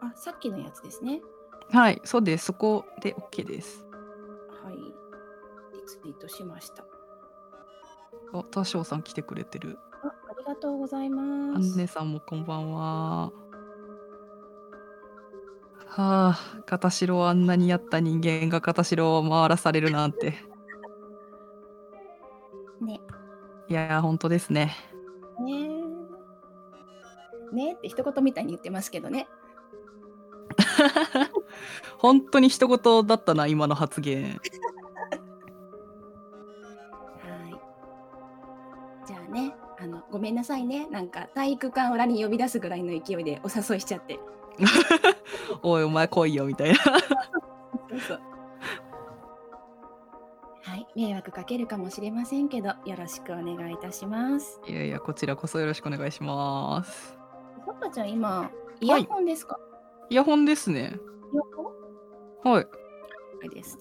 あ、さっきのやつですね。はい、そうです。そこで OK です。はい。リツイートしました。あ、多少さん来てくれてる。あ、ありがとうございアます。ンネさんもこんばんは。はあ、片白をあんなにやった人間が片白を回らされるなんて。ね。いやー、本当ですね。って一言みたいに言ってますけどね。本当に一言だったな、今の発言。はい。じゃあね、あの、ごめんなさいね。なんか体育館裏に呼び出すぐらいの勢いでお誘いしちゃって。おい、お前来いよ、みたいな。そうそう。はい、迷惑かけるかもしれませんけど、よろしくお願いいたします。いやいや、こちらこそよろしくお願いします。パパちゃん、今、イヤホンですか、イヤホンですね。イヤホン？はい。はいです。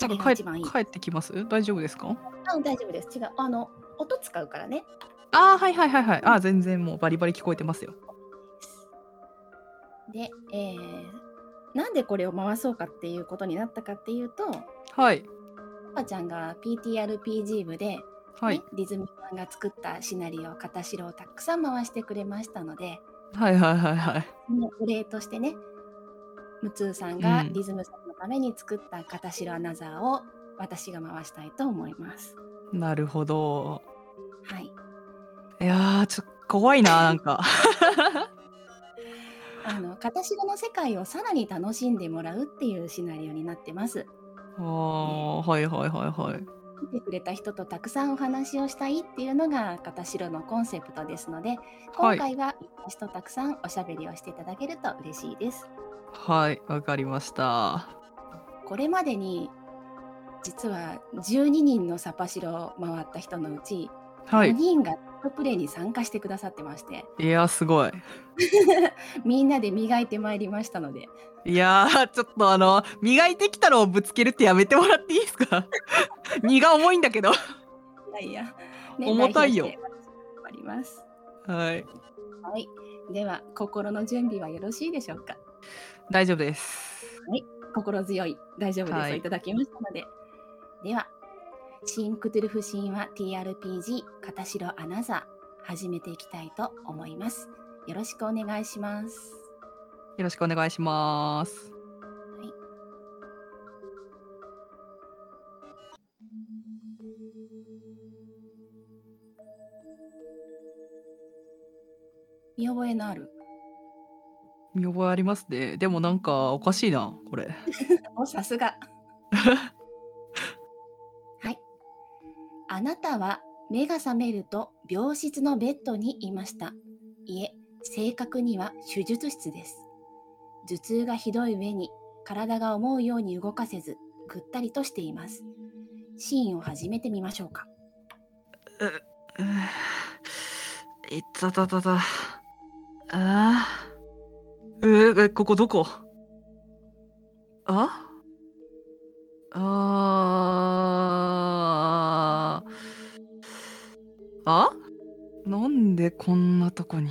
なんか帰。帰ってきます？大丈夫ですか？あ、大丈夫です。違う。あの、音使うからね。ああ、はいはいはいはい。あー全然もうバリバリ聞こえてますよ。で、えー、なんでこれを回そうかっていうことになったかっていうと、はい。パパちゃんが PTRPG 部で、はいね。ディズニーさんが作ったシナリオ、片白をたくさん回してくれましたので、はいはいはいはい。お礼としてね、ムツーさんがうんリズムさんのために作った片白アナザーを私が回したいと思います。なるほど。はい。いやー、ちょっと怖いな、なんか。あの片白の世界をさらに楽しんでもらうっていうシナリオになってます。ああ、はいはいはいはい。見てくれた人とたくさんお話をしたいっていうのが片白のコンセプトですので、今回は私とたくさんおしゃべりをしていただけると嬉しいです。はい、わかりました。これまでに実は12人のサパシロを回った人のうち、4はい。人がプレイに参加してくださってまして、いやー、すごい。みんなで磨いてまいりましたので、いやー、ちょっとあの、磨いてきたのをぶつけるってやめてもらっていいですか？荷が重いんだけど。いやいや、重たいよ代表して頑張ります。はい。はい。では、心の準備はよろしいでしょうか？大丈夫です。心強い、大丈夫です、はいい、ただきましたので。では、新クトゥルフ神話 TRPG 片白アナザー始めていきたいと思います。よろしくお願いします。よろしくお願いします。はい。見覚えのある？見覚えありますね。でもなんかおかしいな、これ。お、さすが。はい。あなたは目が覚めると病室のベッドにいました。いえ、正確には手術室です。頭痛がひどい上に体が思うように動かせず、ぐったりとしています。シーンを始めてみましょうか。うーいったたたた。あえ、ここどこ？あ？ああ？なんでこんなとこに？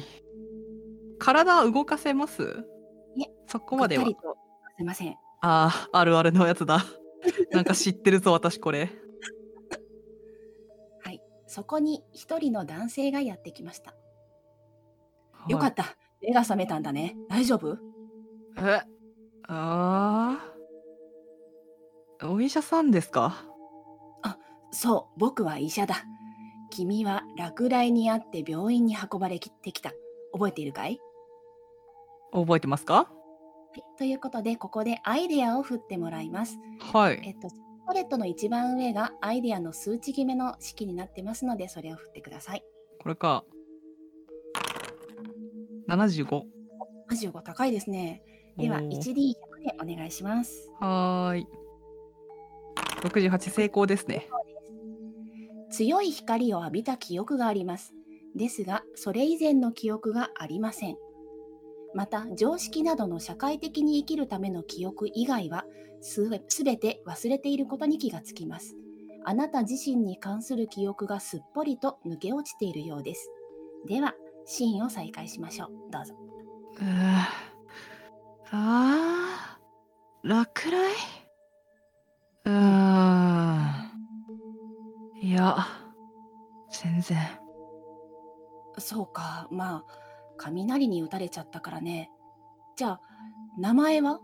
体動かせます？そこまでは。すいません。あああるあるのやつだ なんか知ってるぞ私これ はい。そこに一人の男性がやってきました。よかった。目が覚めたんだね。大丈夫？えああお医者さんですか？そう、僕は医者だ。君は落雷にあって病院に運ばれてきた。覚えているかい、覚えてますか？はい、ということで、ここでアイデアを振ってもらいます。はいえっと、ストレットの一番上がアイデアの数値決めの式になってますので、それを振ってください。これか75 75高いですね。では、おー 1D100 でお願いします。はーい68成功ですね強い光を浴びた記憶があります。ですが、それ以前の記憶がありません。また、常識などの社会的に生きるための記憶以外は、すすべて忘れていることに気がつきます。あなた自身に関する記憶がすっぽりと抜け落ちているようです。では、シーンを再開しましょう。どうぞ。うーあー落雷？うーんいや全然そうか、まあ、雷に打たれちゃったからね。じゃあ、名前は？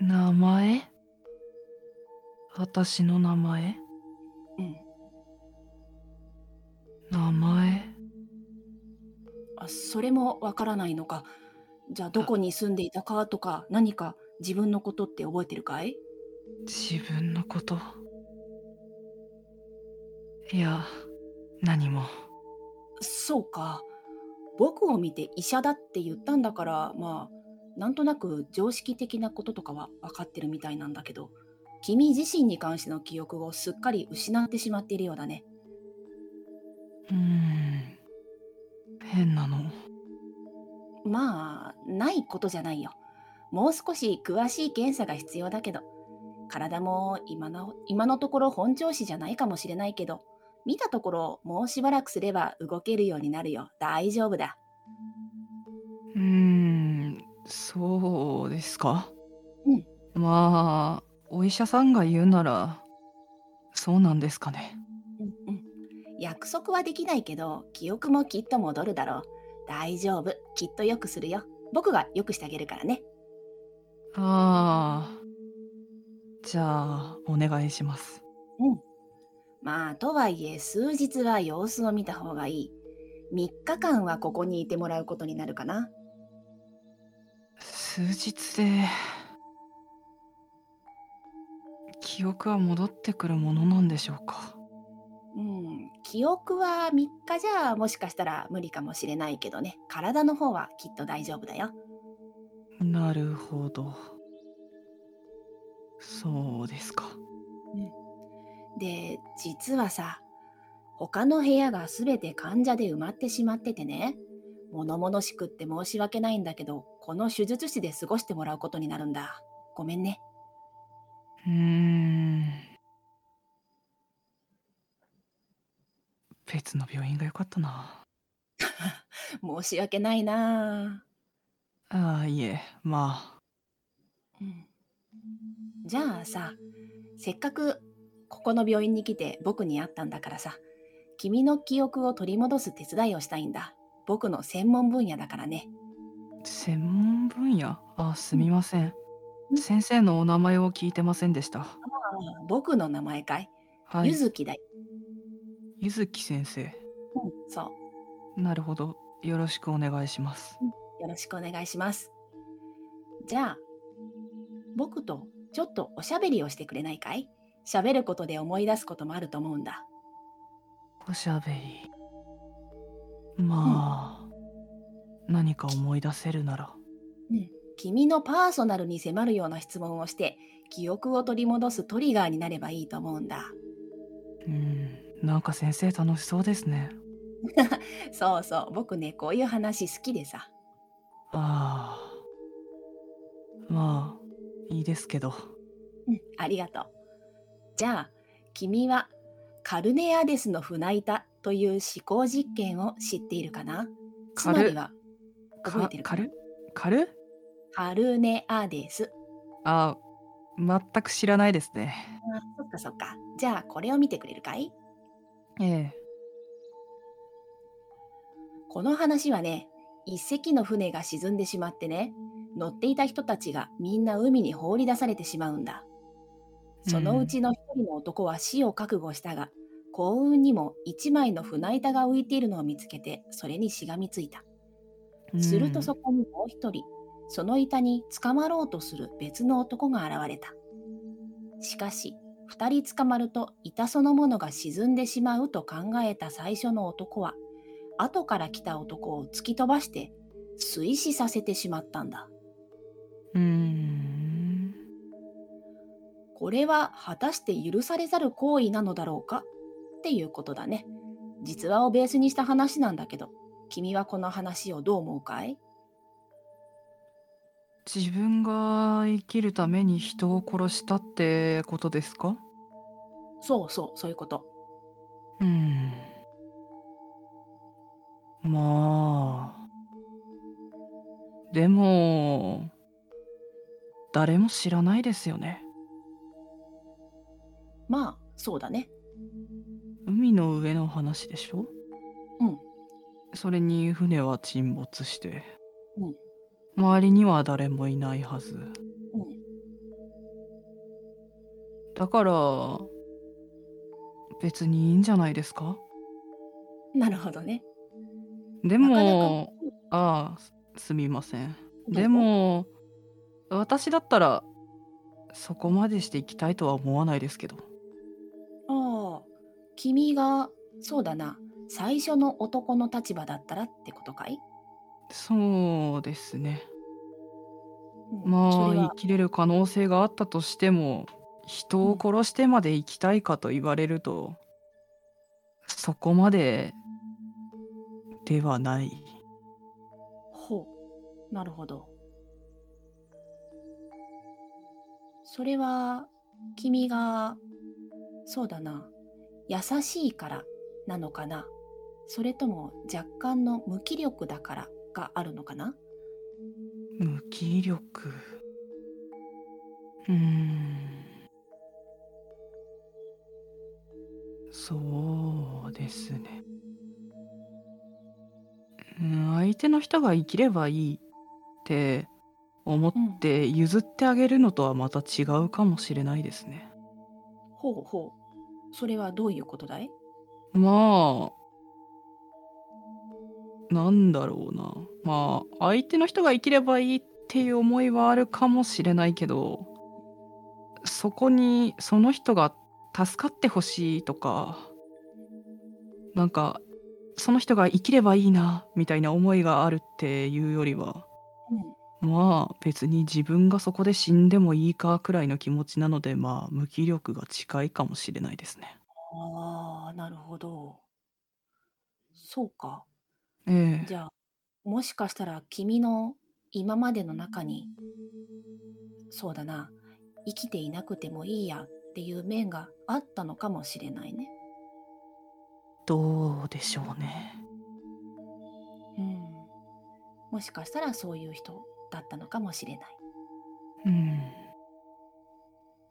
名前？私の名前？うん。名前？あ、それもわからないのか。じゃあ、どこに住んでいたかとか、何か自分のことって覚えてるかい？自分のこと？いや何もそうか。僕を見て医者だって言ったんだから、まあ、なんとなく常識的なこととかは分かってるみたいなんだけど、君自身に関しての記憶をすっかり失ってしまっているようだね。うーん変なのまあ、ないことじゃないよ。もう少し詳しい検査が必要だけど、体も今の今のところ本調子じゃないかもしれないけど、見たところもうしばらくすれば動けるようになるよ。大丈夫だ。うーんそうですか？うんまあお医者さんが言うならそうなんですかねうんうん。約束はできないけど、記憶もきっと戻るだろう。大丈夫。きっとよくするよ。僕がよくしてあげるからね。ああじゃあお願いしますうん。まあ、とはいえ、数日は様子を見た方がいい。3日間はここにいてもらうことになるかな。数日で記憶は戻ってくるものなんでしょうか？うん、記憶は3日じゃもしかしたら無理かもしれないけどね、体の方はきっと大丈夫だよ。なるほどそうですかで、実はさ、他の部屋がすべて患者で埋まってしまっててね、物々しくって申し訳ないんだけど、この手術室で過ごしてもらうことになるんだ。ごめんね。うーん。別の病院が良かったな。申し訳ないな。ああいえまあ。うん。じゃあさ、せっかくここの病院に来て僕に会ったんだからさ、君の記憶を取り戻す手伝いをしたいんだ。僕の専門分野だからね。専門分野？あすみません。うん。先生のお名前を聞いてませんでした。ああ僕の名前かい、はい。ゆずきだよ。ゆずき先生。うん、そう。なるほど。よろしくお願いします。よろしくお願いします。じゃあ、僕とちょっとおしゃべりをしてくれないかい？喋ることで思い出すこともあると思うんだ。おしゃべりまあ、何か思い出せるならうん。君のパーソナルに迫るような質問をして、記憶を取り戻すトリガーになればいいと思うんだ。うんなんか先生楽しそうですね そうそう、僕ね、こういう話好きでさ。ああまあいいですけどうん、ありがとう。じゃあ、君はカルネアデスの船板という思考実験を知っているかな？つカル？まりは、覚えてるかな？かるかるカルネアデス。あ全く知らないですね。あそっかそっか。じゃあ、これを見てくれるかい？ええ。この話はね、一隻の船が沈んでしまってね、乗っていた人たちがみんな海に放り出されてしまうんだ。そのうちの一人の男は死を覚悟したが、幸運にも一枚の船板が浮いているのを見つけて、それにしがみついた。するとそこにもう一人、その板に捕まろうとする別の男が現れた。しかし、二人捕まると板そのものが沈んでしまうと考えた最初の男は、後から来た男を突き飛ばして水死させてしまったんだ。うーんこれは果たして許されざる行為なのだろうか？っていうことだね。実話をベースにした話なんだけど、君はこの話をどう思うかい？自分が生きるために人を殺したってことですか？そうそう、そういうこと。うんまあ。でも、誰も知らないですよね。まあ、そうだね。海の上の話でしょ？うん。それに船は沈没して、うん。周りには誰もいないはず。うん。だから、別にいいんじゃないですか？なるほどね。でも、ああ、すすみません。で。も、私だったら、そこまでしていきたいとは思わないですけど。君が、そうだな、最初の男の立場だったらってことかい？そうですね。うん。そまあ、生れは、きれる可能性があったとしても、人をうん。殺してまで生きたいかと言われると、そこまでではない。ほう。なるほど。それは、君が、そうだな、優しいからなのかな？それとも若干の無気力だからがあるのかな？無気力？うーん。そうですね。うん、相手の人が生きればいいって思っうん。て譲ってあげるのとはまた違うかもしれないですね。ほうほう。それはどういうことだい？まあ、なんだろうな。まあ、相手の人が生きればいいっていう思いはあるかもしれないけど、そこにその人が助かってほしいとか、なんか、その人が生きればいいな、みたいな思いがあるっていうよりは、うん。まあ別に自分がそこで死んでもいいかくらいの気持ちなので、まあ無気力が近いかもしれないですね。ああ、なるほど。そうか。ええ。じゃあ、もしかしたら君の今までの中に、そうだな、生きていなくてもいいやっていう面があったのかもしれないね。どうでしょうね。うん。もしかしたらそういう人だったのかもしれない。うん。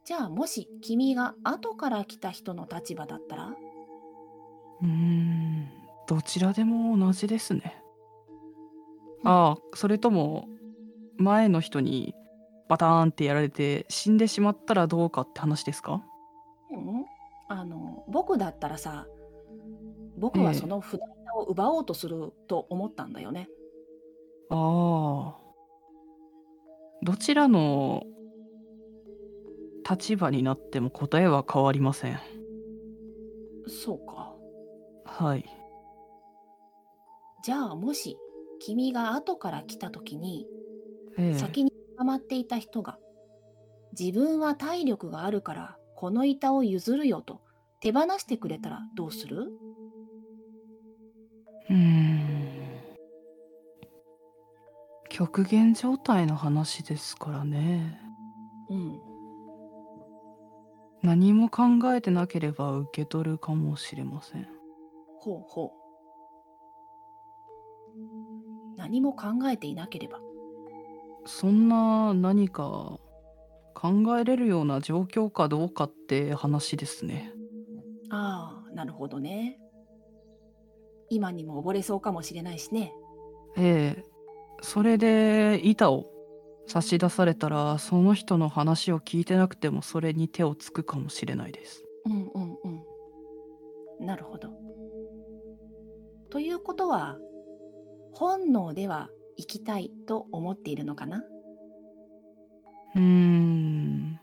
じゃあもし君が後から来た人の立場だったら？うーん。どちらでも同じですね。うん。ああ、それとも前の人にバターンってやられて死んでしまったらどうかって話ですか？うん。あの、僕だったらさ、僕えはそえ。の船を奪おうとすると思ったんだよね。ああ。どちらの立場になっても答えは変わりません。そうか。はい。じゃあもし君が後から来た時にええ。先に捕まっていた人が自分は体力があるからこの板を譲るよと手放してくれたらどうする？うーん。極限状態の話ですからね。うん。何も考えてなければ受け取るかもしれません。ほうほう。何も考えていなければ。そんな何か考えれるような状況かどうかって話ですね。ああ、なるほどね。今にも溺れそうかもしれないしね。ええ。それで板を差し出されたらその人の話を聞いてなくてもそれに手をつくかもしれないです。うんうんうん。なるほど。ということは、本能では生きたいと思っているのかな？うーん。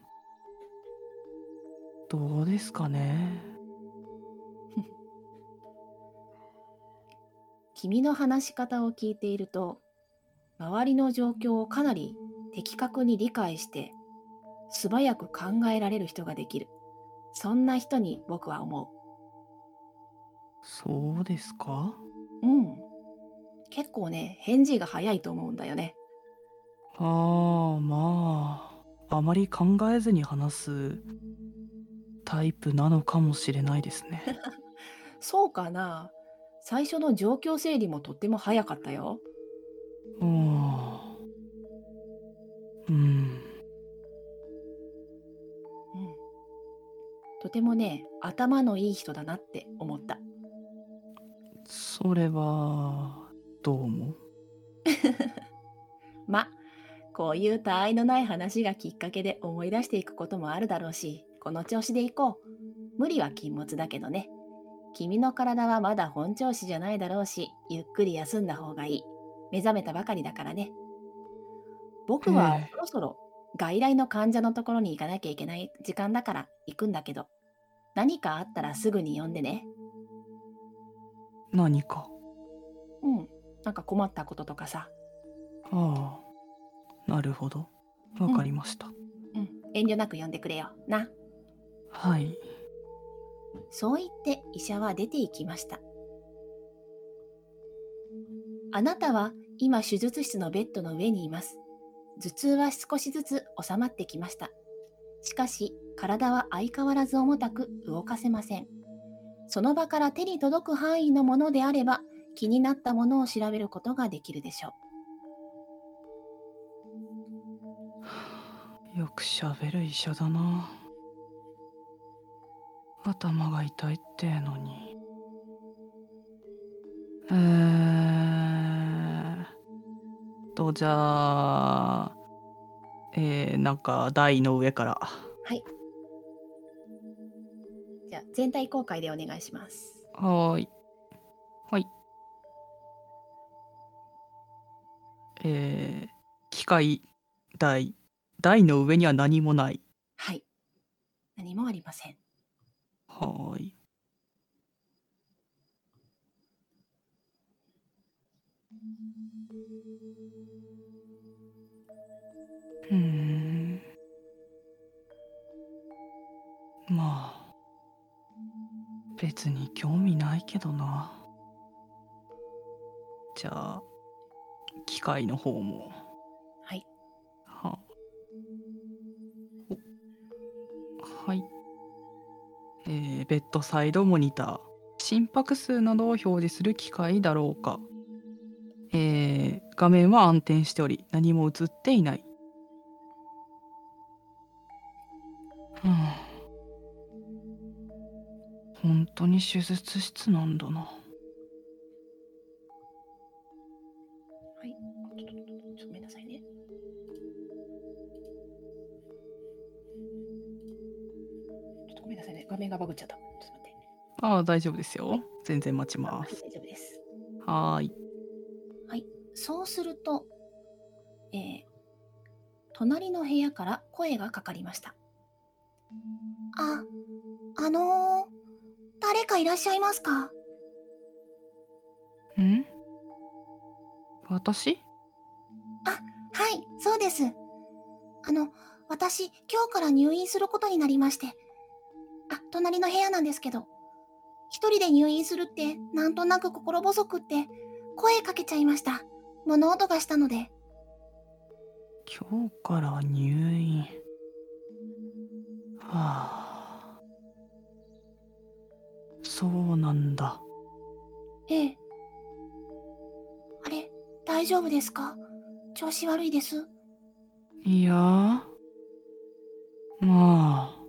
どうですかね。君の話し方を聞いていると、周りの状況をかなり的確に理解して、素早く考えられる人ができる。そんな人に僕は思そうですか？う。うん。結構ね、返事が早いと思うんだよね。ああ、まあ、あまり考えずに話すタイプなのかもしれないですね。そうかな最初の状況整理もとっても早かったよ。ああ。とてもね、頭のいい人だなって思った。それは、どう思う？ま、こういう他愛のない話がきっかけで思い出していくこともあるだろうし、この調子でいこう。無理は禁物だけどね。君の体はまだ本調子じゃないだろうし、ゆっくり休んだ方がいい。目覚めたばかりだからね。僕はええそろそろ外来の患者のところに行かなきゃいけない時間だから行くんだけど、何かあったらすぐに呼んでね。何か？うん。なんか困ったこととかさ。ああ。なるほど。わかりました。うん。遠慮なく呼んでくれよ。な。はい。そう言って医者は出て行きました。あなたは今手術室のベッドの上にいます。頭痛は少しずつ収まってきました。しかし体は相変わらず重たく動かせません。その場から手に届く範囲のものであれば気になったものを調べることができるでしょよくしゃべる医者だな。頭が痛いってのに。えーと、じゃあ、えー、なんか台の上から。う。はい。じゃあ全体公開でお願いします。はーい。はい。えー、機械台。台の上には何もない。はい。何もありません。はーい。うーん。まあ、別に興味ないけどな。じゃあ、機械の方も。はい。はおはい。えーベッドサイドモニター。心拍数などを表示する機械だろうか。えー画面は暗転しており、何も映っていない。当に手術室なんだな。はい。ちょっと、ごめんなさいね。ちょっとごめんなさいね。画面がバグっちゃった。ちょっと待って。ああ、大丈夫ですよ。全然待ちあはい、ます。大丈夫です。はーい。そうすると、えー隣の部屋から声がかかりました。あ、あのー、誰かいらっしゃいますか？ん？私？はい、そうです。あの、私、今日から入院することになりまして。あ、隣の部屋なんですけど。一人で入院するって、なんとなく心細くって、声かけちゃいました。物音がしたので。今日から入院。はあ。そうなんだ。ええ。あれ、大丈夫ですか？調子悪いです。いやまあ。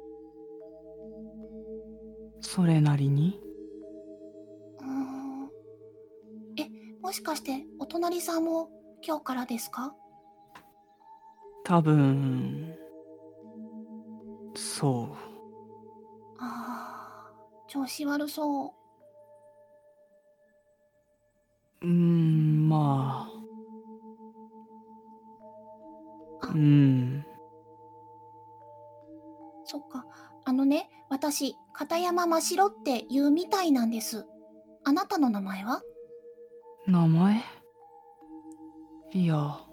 それなりに。うーん。え、もしかして、お隣さんも今日からですか？多分。そう。ああ、調子悪そう。うーん、まあ。あうん。そっか。あのね、私、片山真白って言うみたいなんです。あなたの名前は？名前？いや。わ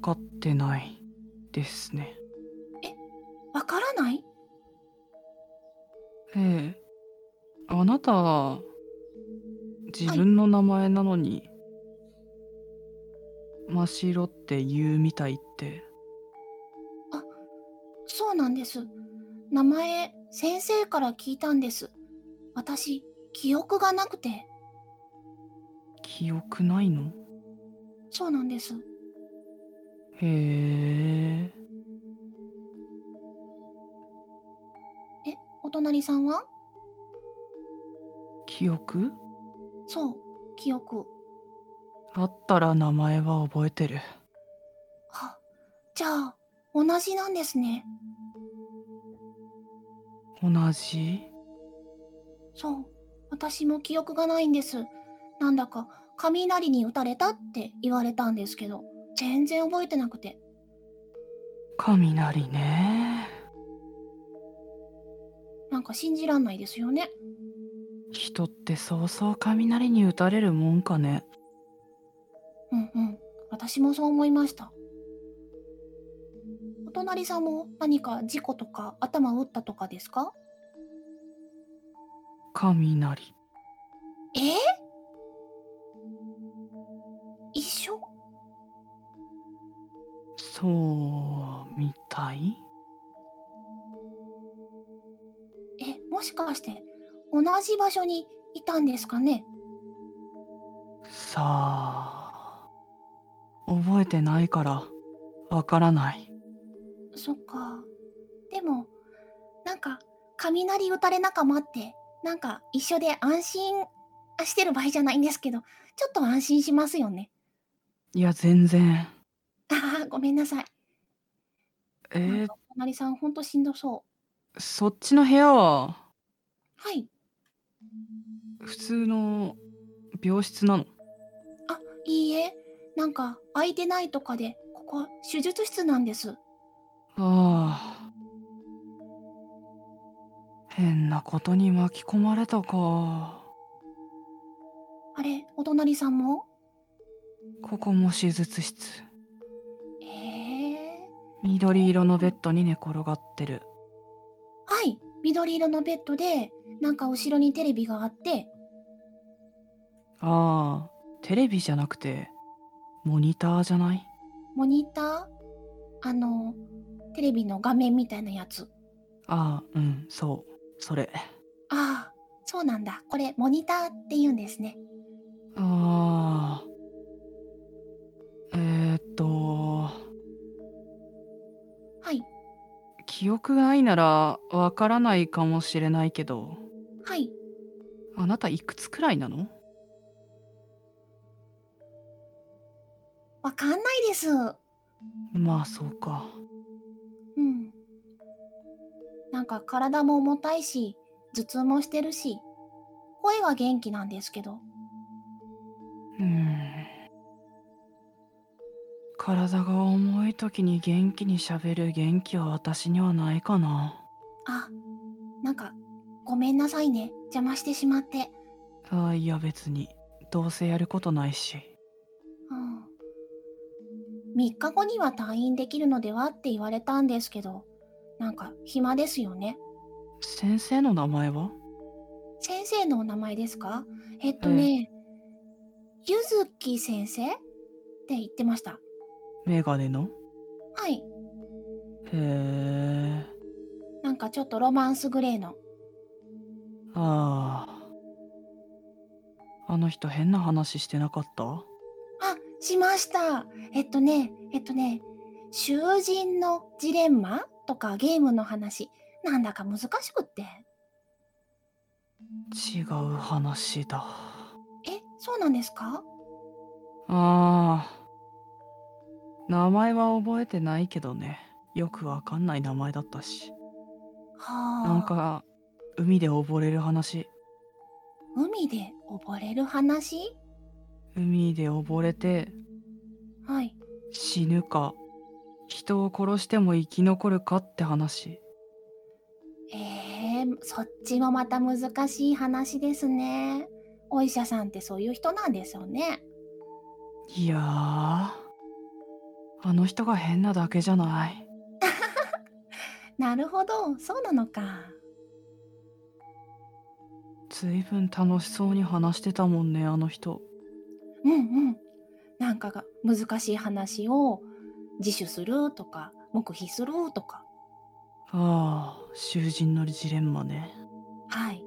かってないですね。わからない？ええ。あなた、自分の名前なのに、真っ白って言うみたいって。そうなんです。名前、先生から聞いたんです。私、記憶がなくて。記憶ないの？そうなんです。へえ。お隣さんは？記憶？そう、記憶。あったら名前は覚えてる。あ、じゃあ、同じなんですね。同じ？そう、私も記憶がないんです。なんだか、雷に打たれたって言われたんですけど、全然覚えてなくて。雷ね。なんか信じらんないですよね。人ってそうそう雷に打たれるもんかね。うんうん。私もそう思いました。お隣さんも何か事故とか頭打ったとかですか？雷。え？一緒？そうみたい？もしかして同じ場所にいたんですかね？さあ。覚えてないからわからない。そっか。でも、なんか、雷打たれ仲間って、なんか一緒で安心してる場合じゃないんですけど、ちょっと安心しますよね。いや、全然。ああ、ごめんなさい。えーなんか、お隣さんほんとしんどそう。そっちの部屋ははい。普通の病室なの？あ、いいえ。なんか、空いてないとかで、ここ、手術室なんです。ああ。変なことに巻き込まれたか。あれ、お隣さんも？ここも手術室。ええ緑色のベッドに寝転がってる。はい。緑色のベッドで、なんか後ろにテレビがあって、ああ、テレビじゃなくて、モニターじゃない？モニター？あの、テレビの画面みたいなやつ。ああ、うん、そう。それ。ああ、そうなんだ。これ、モニターって言うんですね。ああ。えー、っと、記憶がないならわからないかもしれないけど、はい。あなたいくつくらいなの？わかんないです。まあそうか。うん。なんか体も重たいし、頭痛もしてるし、声は元気なんですけど。うーん。体が重い時に元気にしゃべる元気は私にはないかな。あ、なんか、ごめんなさいね。邪魔してしまって。ああ、いや別に。どうせやることないし。うん。3日後には退院できるのではって言われたんですけど、なんか暇ですよね。先生の名前は？先生のお名前ですか？えっとね、ゆずき先生って言ってました。メガネの？はい。へえ。なんかちょっとロマンスグレーの。ああ。あの人変な話してなかった？あ、しました。えっとね、えっとね、囚人のジレンマとかゲームの話、なんだか難しくって。違う話だ。え、そうなんですか？ああ。名前は覚えてないけどね。よくわかんない名前だったし。はあ。なんか、海で溺れる話。海で溺れる話？海で溺れてはい。死ぬか、人を殺しても生き残るかって話。えー、そっちもまた難しい話ですね。お医者さんってそういう人なんですよね。いやー、あの人が変なだけじゃない。なるほど、そうなのか。ずいぶん楽しそうに話してたもんね、あの人。うんうん。なんかが難しい話を自首するとか、黙秘するとか。ああ、囚人のジレンマね。はい。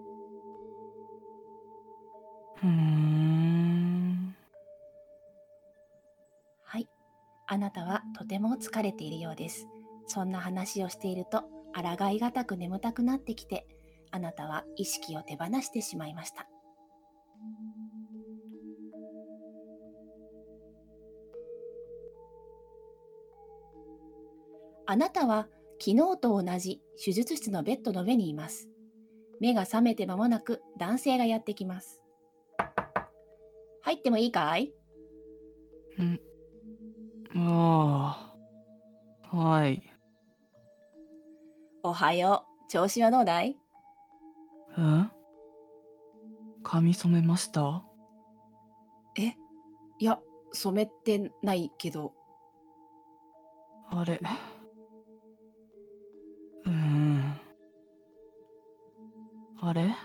うーん。あなたはとても疲れているようです。そんな話をしていると、抗いがたく眠たくなってきて、あなたは意識を手放してしまいました。あなたは昨日と同じ手術室のベッドの上にいます。目が覚めて間もなく男性がやってきます。入ってもいいかい？うんああ。はい。おはよう。調子はどうだい？え？髪染めました？え？いや、染めてないけど。あれ？うーん。あれ？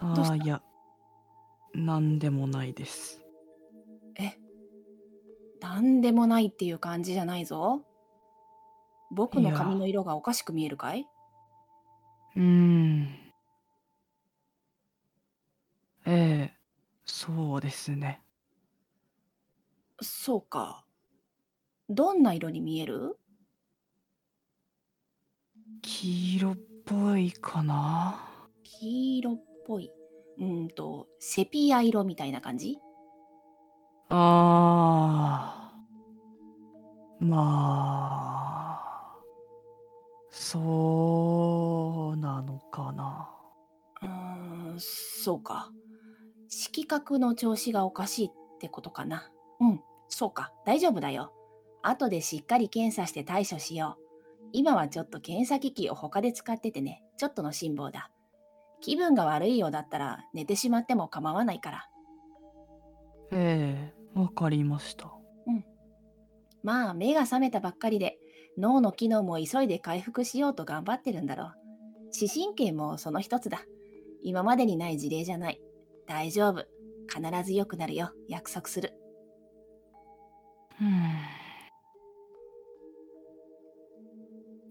ああ、いや。なんでもないです。えなんでもないっていう感じじゃないぞ。僕の髪の色がおかしく見えるかい？うーん。ええ、そうですね。そうか。どんな色に見える？黄色っぽいかな。黄色っぽい。うーんと、セピア色みたいな感じ？ああ。まあ。そうなのかな。うーん、そうか。色覚の調子がおかしいってことかな。うん、そうか。大丈夫だよ。後でしっかり検査して対処しよう。今はちょっと検査機器を他で使っててね。ちょっとの辛抱だ。気分が悪いようだったら寝てしまっても構わないから。ええ、わかりました。まあ、目が覚めたばっかりで、脳の機能も急いで回復しようと頑張ってるんだろう。視神経もその一つだ。今までにない事例じゃない。大丈夫。必ず良くなるよ。約束する。うん。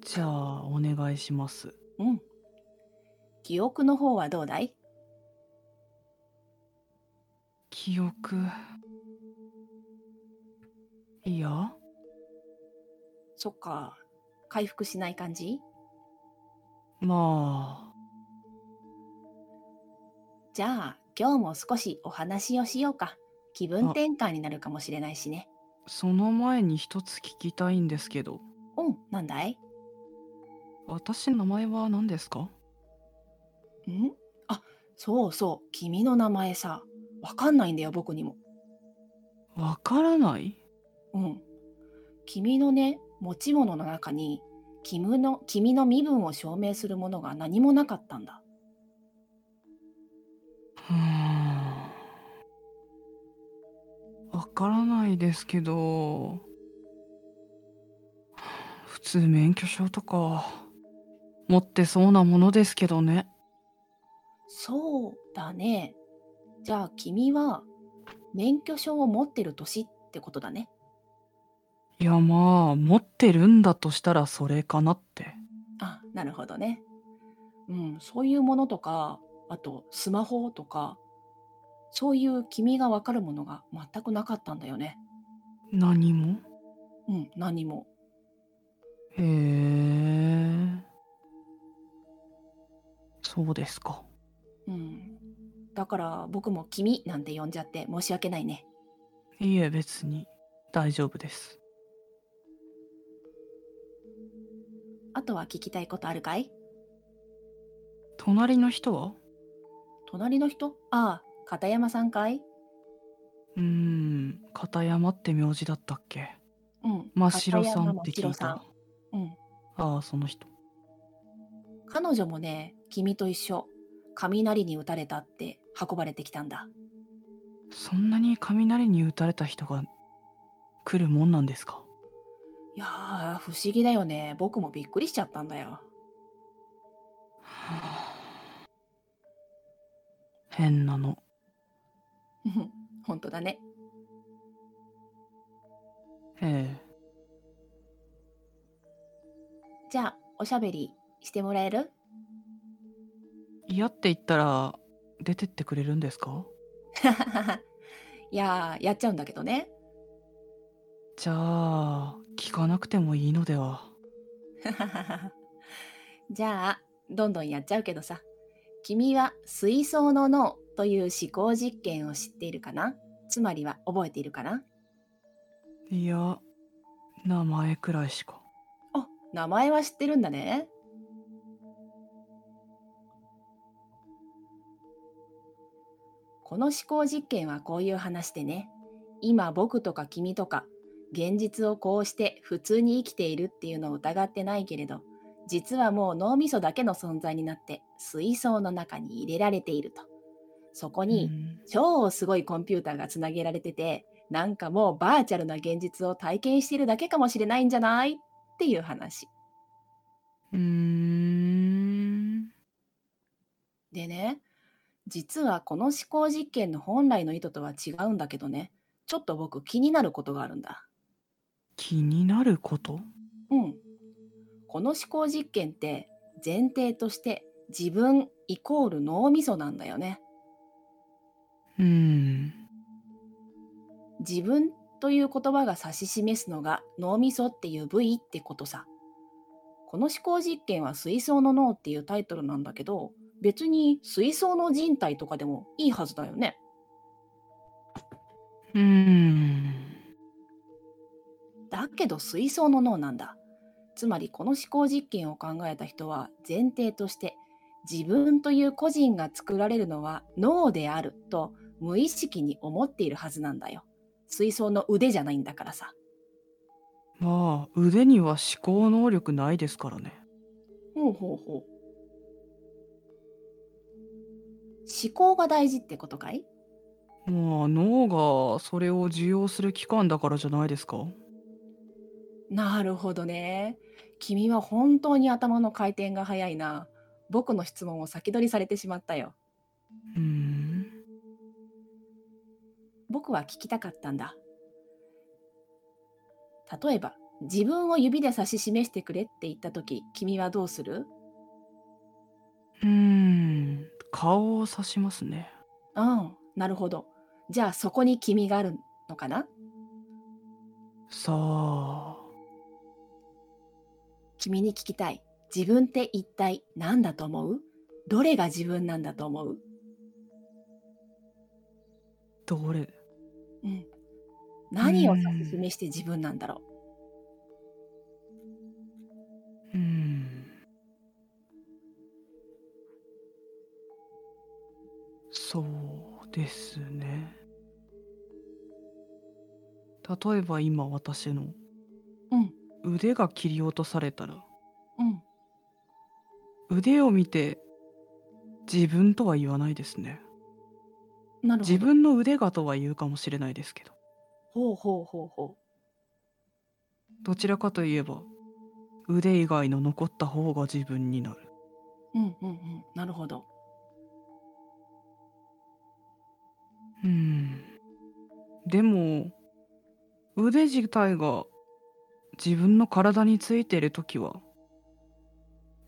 じゃあ、お願いします。うん。記憶の方はどうだい？記憶。いや、そっか。回復しない感じ？まあ、じゃあ、今日も少しお話をしようか。気分転換になるかもしれないしね。その前に一つ聞きたいんですけど、うん、なんだい？私の名前は何ですか？ん？あ、そうそう。君の名前さ。わかんないんだよ、僕にも。わからない？うん。君のね、持ち物の中に、君の君の身分を証明するものが何もなかったんだ。うーん。わからないですけど、普通免許証とか持ってそうなものですけどね。そうだね。じゃあ君は免許証を持ってる年ってことだね。いやまあ、持ってるんだとしたらそれかなって。あ、なるほどね。うん、そういうものとか、あとスマホとか、そういう君がわかるものが全くなかったんだよね。何も？うん、何も。へえ。そうですか。うん。だから僕も君なんて呼んじゃって申し訳ないね。いえ別に大丈夫です。あとは聞きたいことあるかい？隣の人は？隣の人？ああ、片山さんかい？うーん、片山って名字だったっけ？うん。真白さんって聞いた。うん。ああ、その人。彼女もね、君と一緒。雷に打たれたって運ばれてきたんだ。そんなに雷に打たれた人が来るもんなんですか？いやー、不思議だよね。僕もびっくりしちゃったんだよ。変なの。本当だね。ええ。じゃあ、おしゃべりしてもらえる？嫌って言ったら出てってくれるんですか？いやー、やっちゃうんだけどね。じゃあ、聞かなくてもいいのでは。じゃあ、どんどんやっちゃうけどさ。君は水槽の脳という思考実験を知っているかな？つまりは覚えているかな？いや、名前くらいしか。あ、名前は知ってるんだね。この思考実験はこういう話でね、今僕とか君とか、現実をこうして普通に生きているっていうのを疑ってないけれど、実はもう脳みそだけの存在になって水槽の中に入れられていると。そこうにん超すごいコンピューターがつなげられてて、なんかもうバーチャルな現実を体験しているだけかもしれないんじゃないっていう話。うーん。でね、実はこの思考実験の本来の意図とは違うんだけどね、ちょっと僕気になることがあるんだ。気になること？うん。この思考実験って前提として自分イコール脳みそなんだよね。うーん。自分という言葉が指し示すのが脳みそっていう部位ってことさ。この思考実験は水槽の脳っていうタイトルなんだけど、別に水槽の人体とかでもいいはずだよね。うーん。だけど水槽の脳なんだ。つまりこの思考実験を考えた人は前提として自分という個人が作られるのは脳であると無意識に思っているはずなんだよ。水槽の腕じゃないんだからさ。まあ、腕には思考能力ないですからね。ほうほうほう。思考が大事ってことかい？まあ、脳がそれを受容する器官だからじゃないですかなるほどね。君は本当に頭の回転が速いな。僕の質問を先取りされてしまったよ。うーん。僕は聞きたかったんだ。例えば、自分を指で指し示してくれって言ったとき、君はどうする？うーん。顔を指しますね。うん、なるほど。じゃあそこに君があるのかな？さあ。君に聞きたい。自分って一体何だと思う？どれが自分なんだと思う？どれ？うん。何を指し示して自分なんだろう？ーん。そうですね。例えば今私のううん、腕が切り落とされたらうん。腕を見て自分とは言わないですね。なるほど。自分の腕がとは言うかもしれないですけどほうほうほうほどちらかといえば腕以外の残った方が自分になる。う。うんうんうん。なるほど。うん。でも腕自体が自分の体についている時は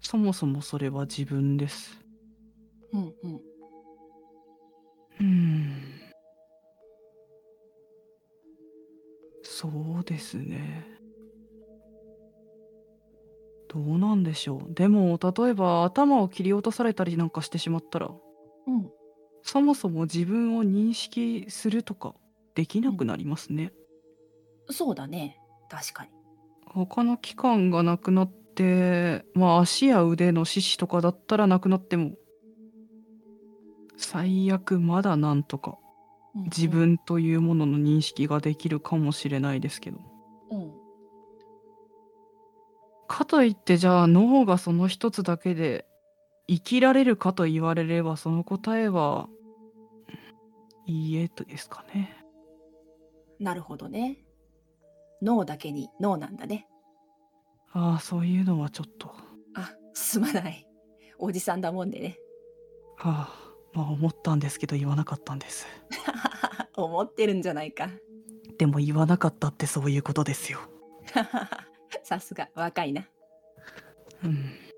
そもそもそれは自分です。うんうん。うん。そうですね。どうなんでしょう。でも例えば頭を切り落とされたりなんかしてしまったらうん。そもそも自分を認識するとかできなくなりますね。そうだね。確かに。他の器官がなくなってまあ足や腕の四肢とかだったらなくなっても最悪まだなんとか自。分というものの認識ができるかもしれないですけどうん。かといってじゃあ脳がその一つだけで生きられるかと言われればその答えはいいえとですかね。なるほどね。脳だけに脳なんだね。ああそういうのはちょっとはあ、すまない。おじさんだもんでね。あまあ思ったんですけど言わなかったんです。思ってるんじゃないか。でも言わなかったってそういうことですよ。さすが若いな。うん。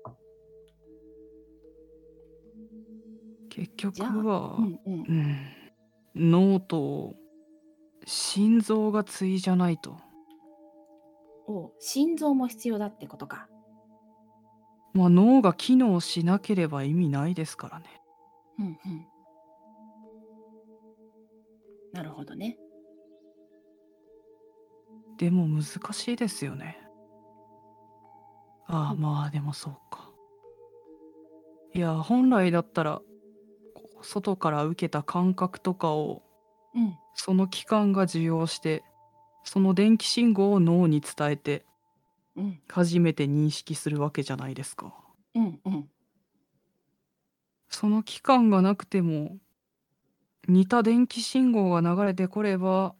結局は、うんうんうん、脳と心臓が対じゃないと。おう心臓も必要だってことか。まあ脳が機能しなければ意味ないですからね。うんうん。なるほどね。でも難しいですよね。ああ、うんまあでもそうか。いや、本来だったら、外から受けた感覚とかを、うんその器官が受容して、その電気信号を脳に伝えて、うん初めて認識するわけじゃないですか。うんうんその器官がなくても、似た電気信号が流れてこれば、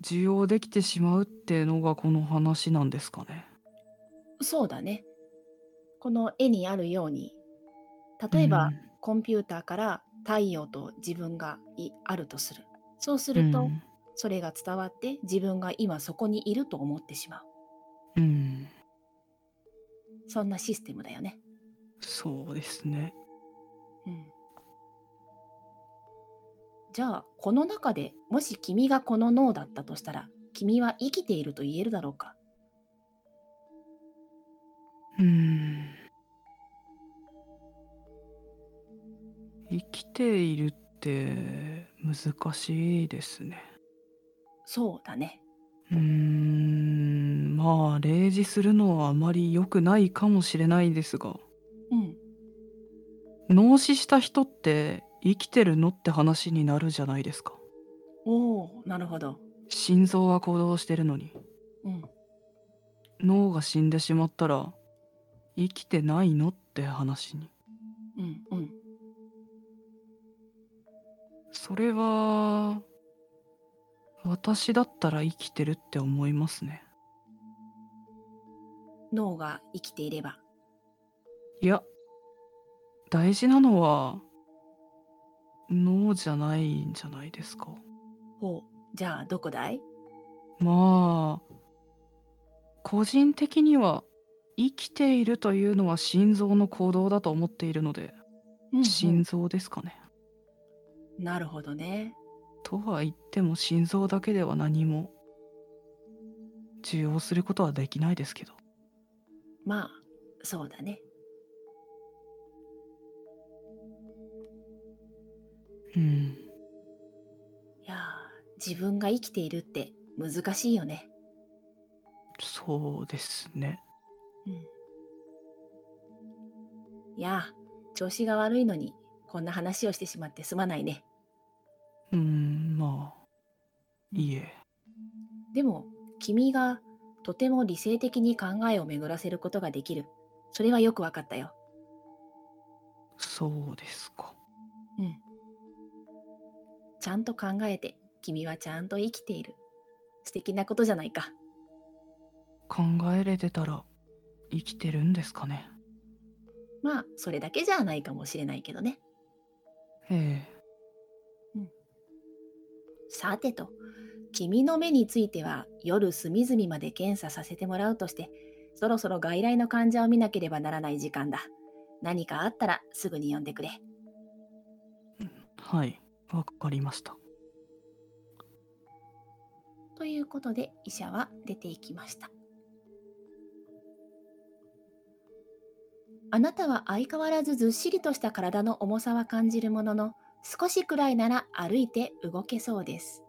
受容できてしまうっていうのがこの話なんですかね。そうだね。この絵にあるように例えば、うんコンピューターから太陽と自分がいあるとする。そうすると、うんそれが伝わって自分が今そこにいると思ってしまう。うん、そんなシステムだよね。そうですね。うん、じゃあこの中でもし君がこの脳だったとしたら君は生きていると言えるだろうか？うん。生きているって難しいですね。そうだね。うーん、まあ、例示するのはあまり良くないかもしれないですが、うん。脳死した人って生きてるのって話になるじゃないですか。おおなるほど。心臓は行動してるのに、うん。脳が死んでしまったら生きてないのって話に。うんうん。それは、私だったら生きてるって思いますね。脳が生きていれば。いや、大事なのは、脳じゃないんじゃないですか。ほう。じゃあどこだい？まあ、個人的には、生きているというのは心臓の行動だと思っているので、うんうん心臓ですかね。なるほどね。とは言っても心臓だけでは何も受容することはできないですけど。まあ、そうだね。うん。いやー自分が生きているって難しいよね。そうですね。うん。いやー調子が悪いのにこんな話をしてしまってすまないね。うーん、まあ、いえ。でも君がとても理性的に考えを巡らせることができる。それはよくわかったよ。そうですか。うん。ちゃんと考えて君はちゃんと生きている。素敵なことじゃないか。考えれてたら生きてるんですかね。まあそれだけじゃないかもしれないけどね。ええ。さてと、君の目については夜隅々まで検査させてもらうとして、そろそろ外来の患者を見なければならない時間だ。何かあったらすぐに呼んでくれ。はい、わかりました。ということで医者は出て行きました。あなたは相変わらずずっしりとした体の重さは感じるものの、少しくらいなら歩いて動けそうです。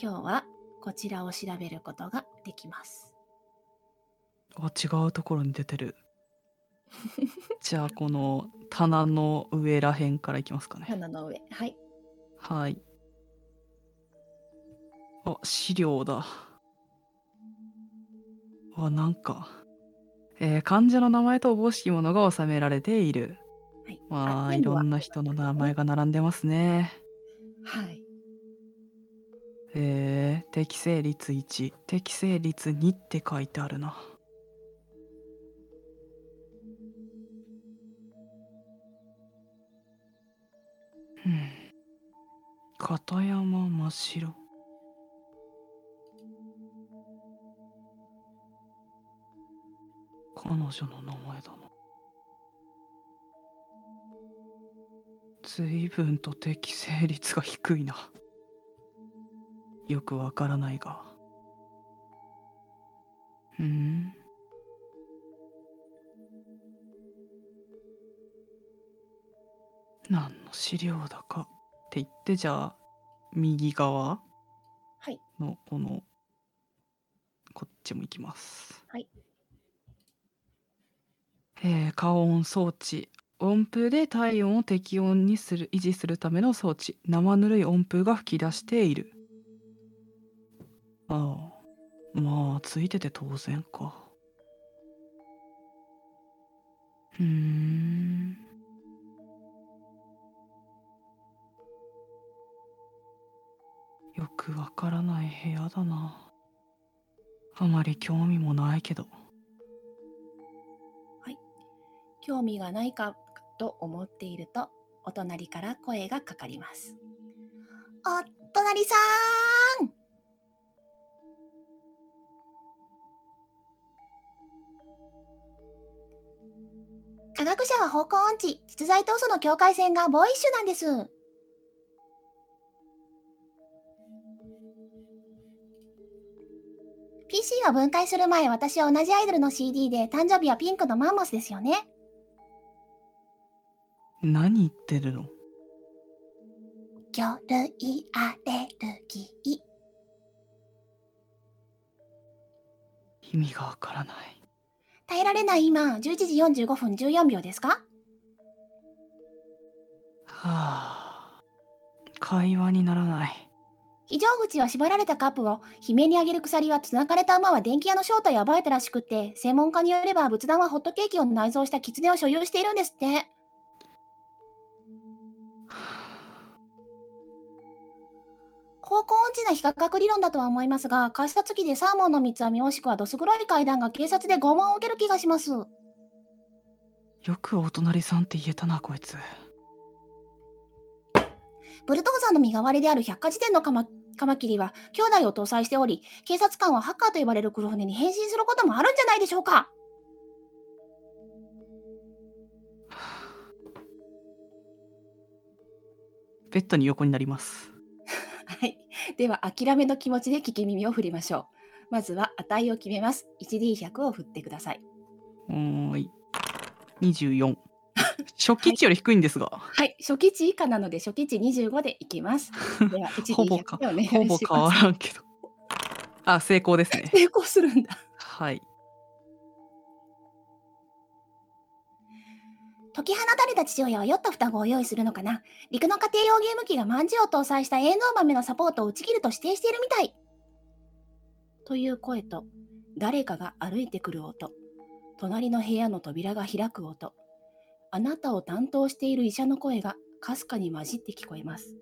今日はこちらを調べることができます。あ、違うところに出てる。じゃあ、この棚の上らへんからいきますかね。棚の上。はい。はい。あ、資料だ。あ、なんか。えー患者の名前とおぼしきものが収められている。はい。まあ、いろんな人の名前が並んでますね。はい。えー、適正率1、適正率2って書いてあるな。うん。片山真白。彼女の名前だな。随分と適正率が低いな。よくわからないが。うーん。何の資料だかって言ってじゃあ右側はい。のこのこっちも行きます。はい。えー、加温装置温風で体温を適温にする維持するための装置。生ぬるい温風が吹き出している。ああ。まあついてて当然か。うーん。よくわからない部屋だな。あまり興味もないけど。興味がないかと思っていると、お隣から声がかかります。お隣さん科学者は方向音痴、実在闘争の境界線がボーイッシュなんです。PC は分解する前、私は同じアイドルの CD で、誕生日はピンクのマンモスですよね。何言ってるの？魚類アレルギー。意味がわからない。耐えられない今、11時45分14秒ですか？はあ。会話にならない。非常口は縛られたカップを悲鳴に上げる鎖は繋がれた馬は電気屋の正体を暴いたらしくって、専門家によれば仏壇はホットケーキを内蔵した狐を所有しているんですって。高校音痴な非科学理論だとは思いますが、貸した月でサーモンの三つ編みもしくはどす黒い階段が警察で拷問を受ける気がします。よくお隣さんって言えたなこいつ。ブルドーザーの身代わりである百科事典のカマカマキリは兄弟を搭載しており、警察官はハッカーと呼ばれる黒船に変身することもあるんじゃないでしょうか。ベッドに横になりますはい。では、諦めの気持ちで聞き耳を振りましょう。まずは値を決めます。1D100 を振ってください。おーい24 初期値より低いんですが、はい。初期値以下なので、初期値25でいきます。では、ほぼか 1D100 でお願いします。ほぼ変わらんけどあ成功ですね 成功するんだ。はい解き放たれた父親は酔った双子を用意するのかな。陸の家庭用ゲーム機が饅頭を搭載した営農豆のサポートを打ち切ると指定しているみたい。という声と、誰かが歩いてくる音、隣の部屋の扉が開く音、あなたを担当している医者の声がかすかに混じって聞こえます。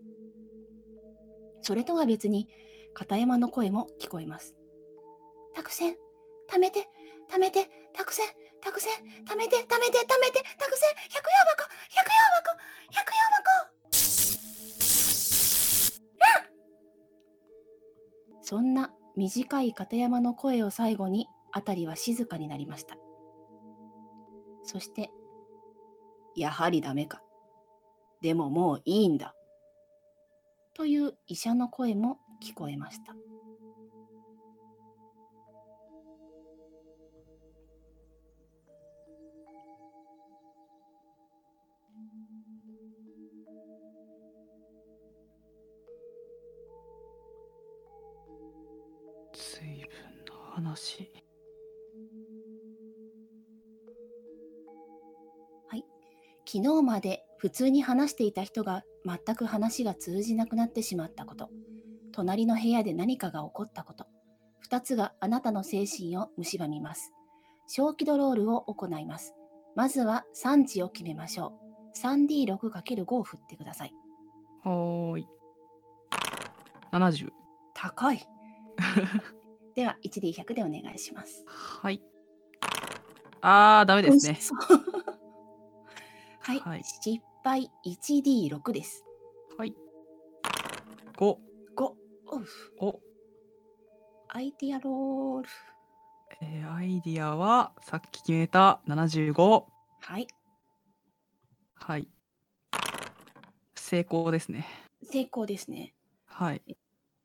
それとは別に、片山の声も聞こえます。たくせん、貯めて、貯めて、たくせん、たくせん、貯めて、貯めて、貯めて、たくせん、百葉箱、百葉箱、百葉箱。そんな短い片山の声を最後に、あたりは静かになりました。そして、やはりダメか。でももういいんだ。という医者の声も聞こえました。分な話昨日まで普通に話していた人が全く話が通じなくなってしまったこと、隣の部屋で何かが起こったこと、二つがあなたの精神を蝕みます。小気ドロールを行います。まずは3時を決めましょう。3D6×5 を振ってください。はーい70高い。では 1D100 でお願いします。はいあーダメですね。はい、はい失敗 1D6 です。はい5 5。おアイディアロール。えーアイディアはさっき決めた75はい。はい成功ですね。成功ですね。はい。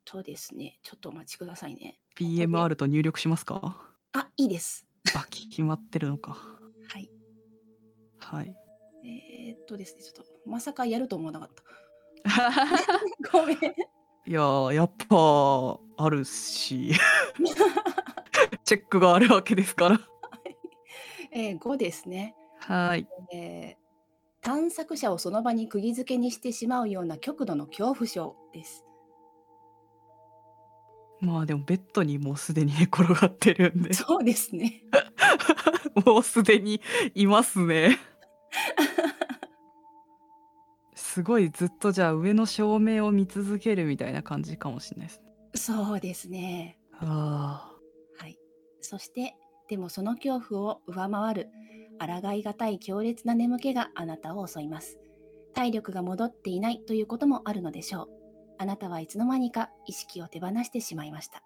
とですね、ちょっとお待ちくださいね。PMR と入力しますか？あ、いいです。あ、決まってるのか。はい。はい。えーっとですね、ちょっと、まさかやると思わなかった。ごめん。いやーやっぱあるしチェックがあるわけですからえー、5ですね。はいえー探索者をその場に釘付けにしてしまうような極度の恐怖症です。まあでもベッドにもうすでに寝転がってるんでそうですね。もうすでにいますねすごいずっとじゃあ上の照明を見続けるみたいな感じかもしれないですねそうですね。あはい。そして、でもその恐怖を上回る、抗いがたい強烈な眠気があなたを襲います。体力が戻っていないということもあるのでしょう。あなたはいつの間にか意識を手放してしまいました。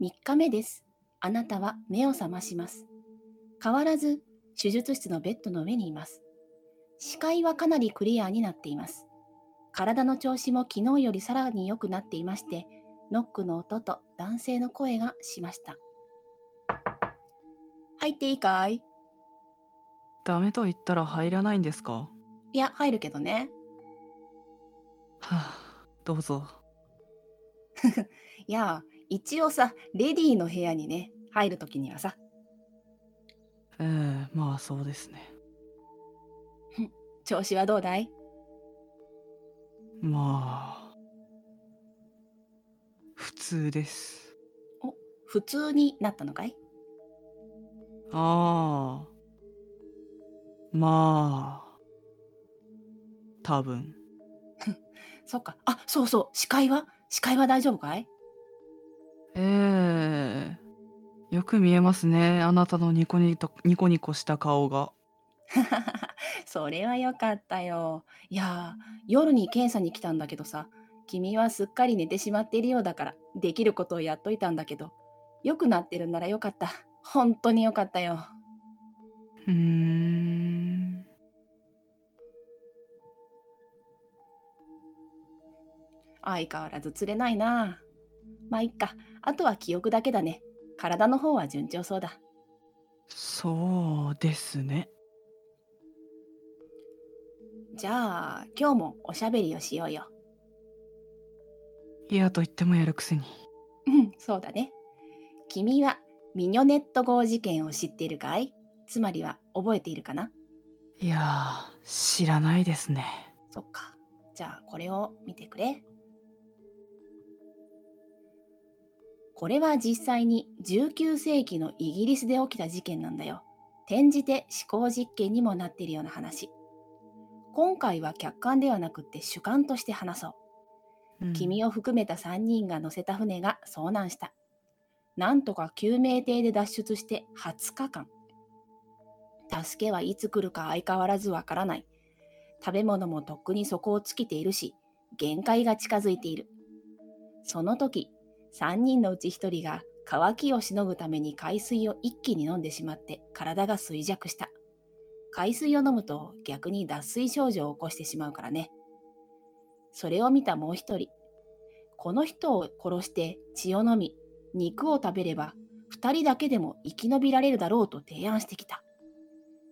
3日目です。あなたは目を覚まします。変わらず手術室のベッドの上にいます。視界はかなりクリアになっています。体の調子も昨日よりさらに良くなっていまして、ノックの音と男性の声がしました。入っていいかい？ーダメと言ったら入らないんですか？いや、入るけどね。はあどうぞ。いや、一応さ、レディーの部屋にね、入るときにはさ、ええまあそうですね。調子はどうだい？まあ普通です。普通になったのかい？ああまあ多分 そっか。あ、そうそう。視界は？視界は大丈夫かい？ええよく見えますねあなたのニコニコニコニコした顔が それはよかったよ。いやー、夜に検査に来たんだけどさ、君はすっかり寝てしまっているようだから、できることをやっといたんだけど、良くなってるんならよかった。本当によかったよ。うーん相変わらず釣れないな。まあいっか。あとは記憶だけだね。体の方は順調そうだ。そうですねじゃあ、今日もおしゃべりをしようよ。嫌と言ってもやるくせにうん、そうだね。君はミニョネット号事件を知っているかい？つまりは覚えているかな？いやー知らないですねそっか。じゃあこれを見てくれ。これは実際に19世紀のイギリスで起きた事件なんだよ。転じて思考実験にもなっているような話。今回は客観ではなくって主観として話そう。うん君を含めた3人が乗せた船が遭難した。なんとか救命艇で脱出して20日間。助けはいつ来るか相変わらずわからない。食べ物もとっくに底を尽きているし、限界が近づいている。その時、3人のうち1人が渇きをしのぐために海水を一気に飲んでしまって体が衰弱した。海水を飲むと逆に脱水症状を起こしてしまうからね。それを見たもう一人。この人を殺して血を飲み、肉を食べれば二人だけでも生き延びられるだろうと提案してきた。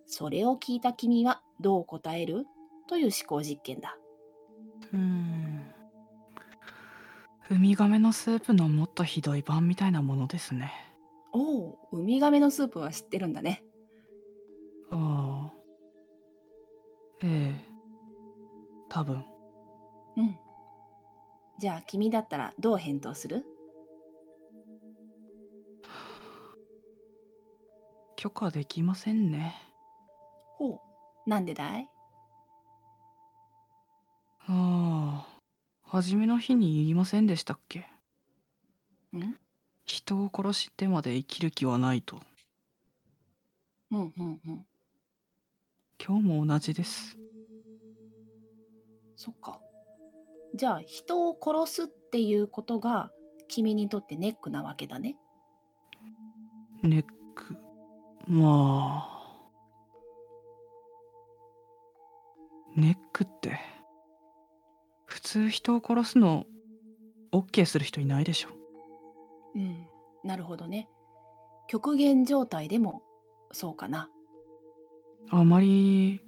それを聞いた君はどう答える？という思考実験だ。うーんウミガメのスープのもっとひどい版みたいなものですねおお、ウミガメのスープは知ってるんだね。ああええ多分うん。じゃあ君だったらどう返答する？許可できませんねほう。なんでだい？ああ初めの日に言いませんでしたっけ？ん？人を殺してまで生きる気はないとうんうんうん。今日も同じですそっか。じゃあ人を殺すっていうことが君にとってネックなわけだね。ネックまあネックって普通人を殺すの OK する人いないでしょうん、なるほどね。極限状態でもそうかな。あまり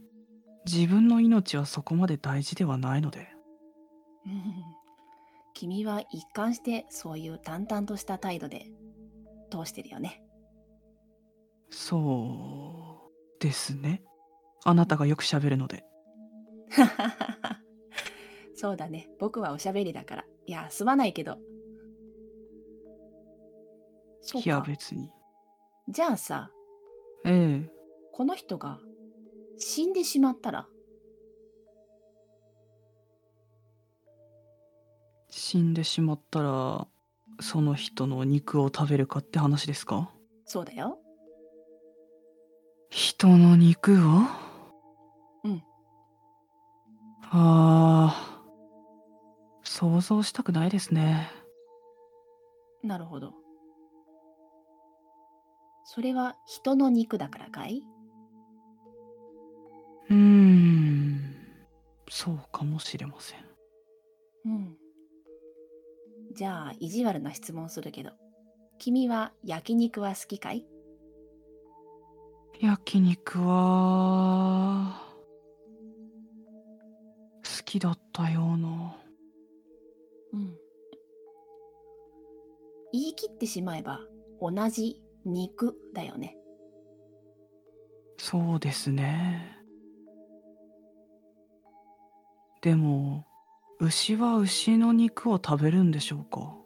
自分の命はそこまで大事ではないのでうん君は一貫してそういう淡々とした態度で通してるよね。そうですねあなたがよく喋るので そうだね。僕はおしゃべりだから。いや、すまないけど。そういやか。別にじゃあさ、ええこの人が死んでしまったら、死んでしまったらその人の肉を食べるかって話ですか？そうだよ。人の肉を？うん。ああ想像したくないですね。なるほど。それは人の肉だからかい？うーん。そうかもしれません。うん。じゃあ、意地悪な質問するけど、君は焼肉は好きかい？焼肉は好きだったようなうん。言い切ってしまえば同じ肉だよね。そうですねでも牛は牛の肉を食べるんでしょうか？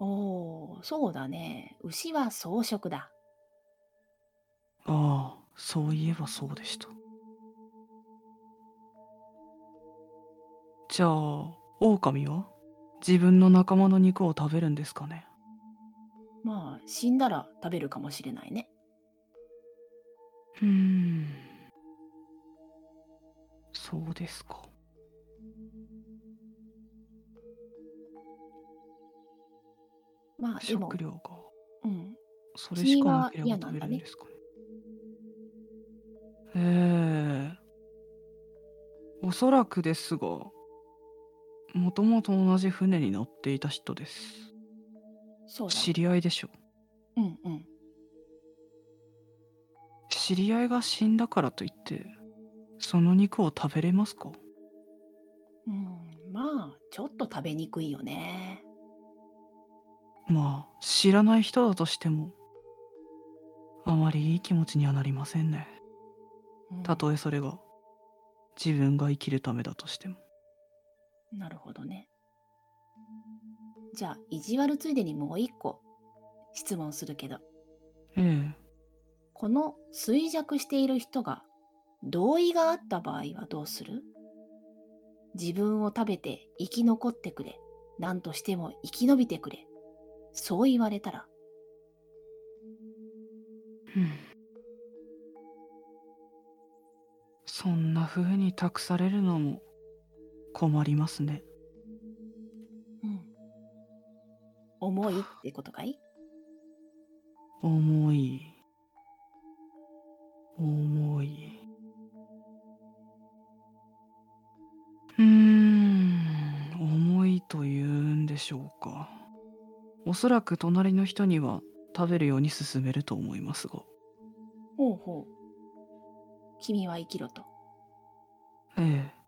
おー、そうだね。牛は草食だ。ああそういえばそうでした。じゃあ狼は？自分の仲間の肉を食べるんですかね？まあ、死んだら食べるかもしれないね。うーん。そうですか。まあ、でも食、料が。うん。それしかなければ食べるんですかねええおそらくですがもともと同じ船に乗っていた人ですそうだ。知り合いでしょうんうん。知り合いが死んだからといってその肉を食べれますか？うん、まあ、ちょっと食べにくいよね。まあ知らない人だとしてもあまりいい気持ちにはなりませんねうんたとえそれが自分が生きるためだとしても。なるほどね。じゃあ、意地悪ついでにもう一個質問するけど、ええ。この衰弱している人が同意があった場合はどうする？自分を食べて生き残ってくれ。何としても生き延びてくれ。そう言われたら、うんそんな風に託されるのも困りますね。うん。重いってことかい？重い。重い。うーん。重いと言うんでしょうか。おそらく隣の人には食べるように勧めると思いますが。ほうほう。君は生きろと。ええ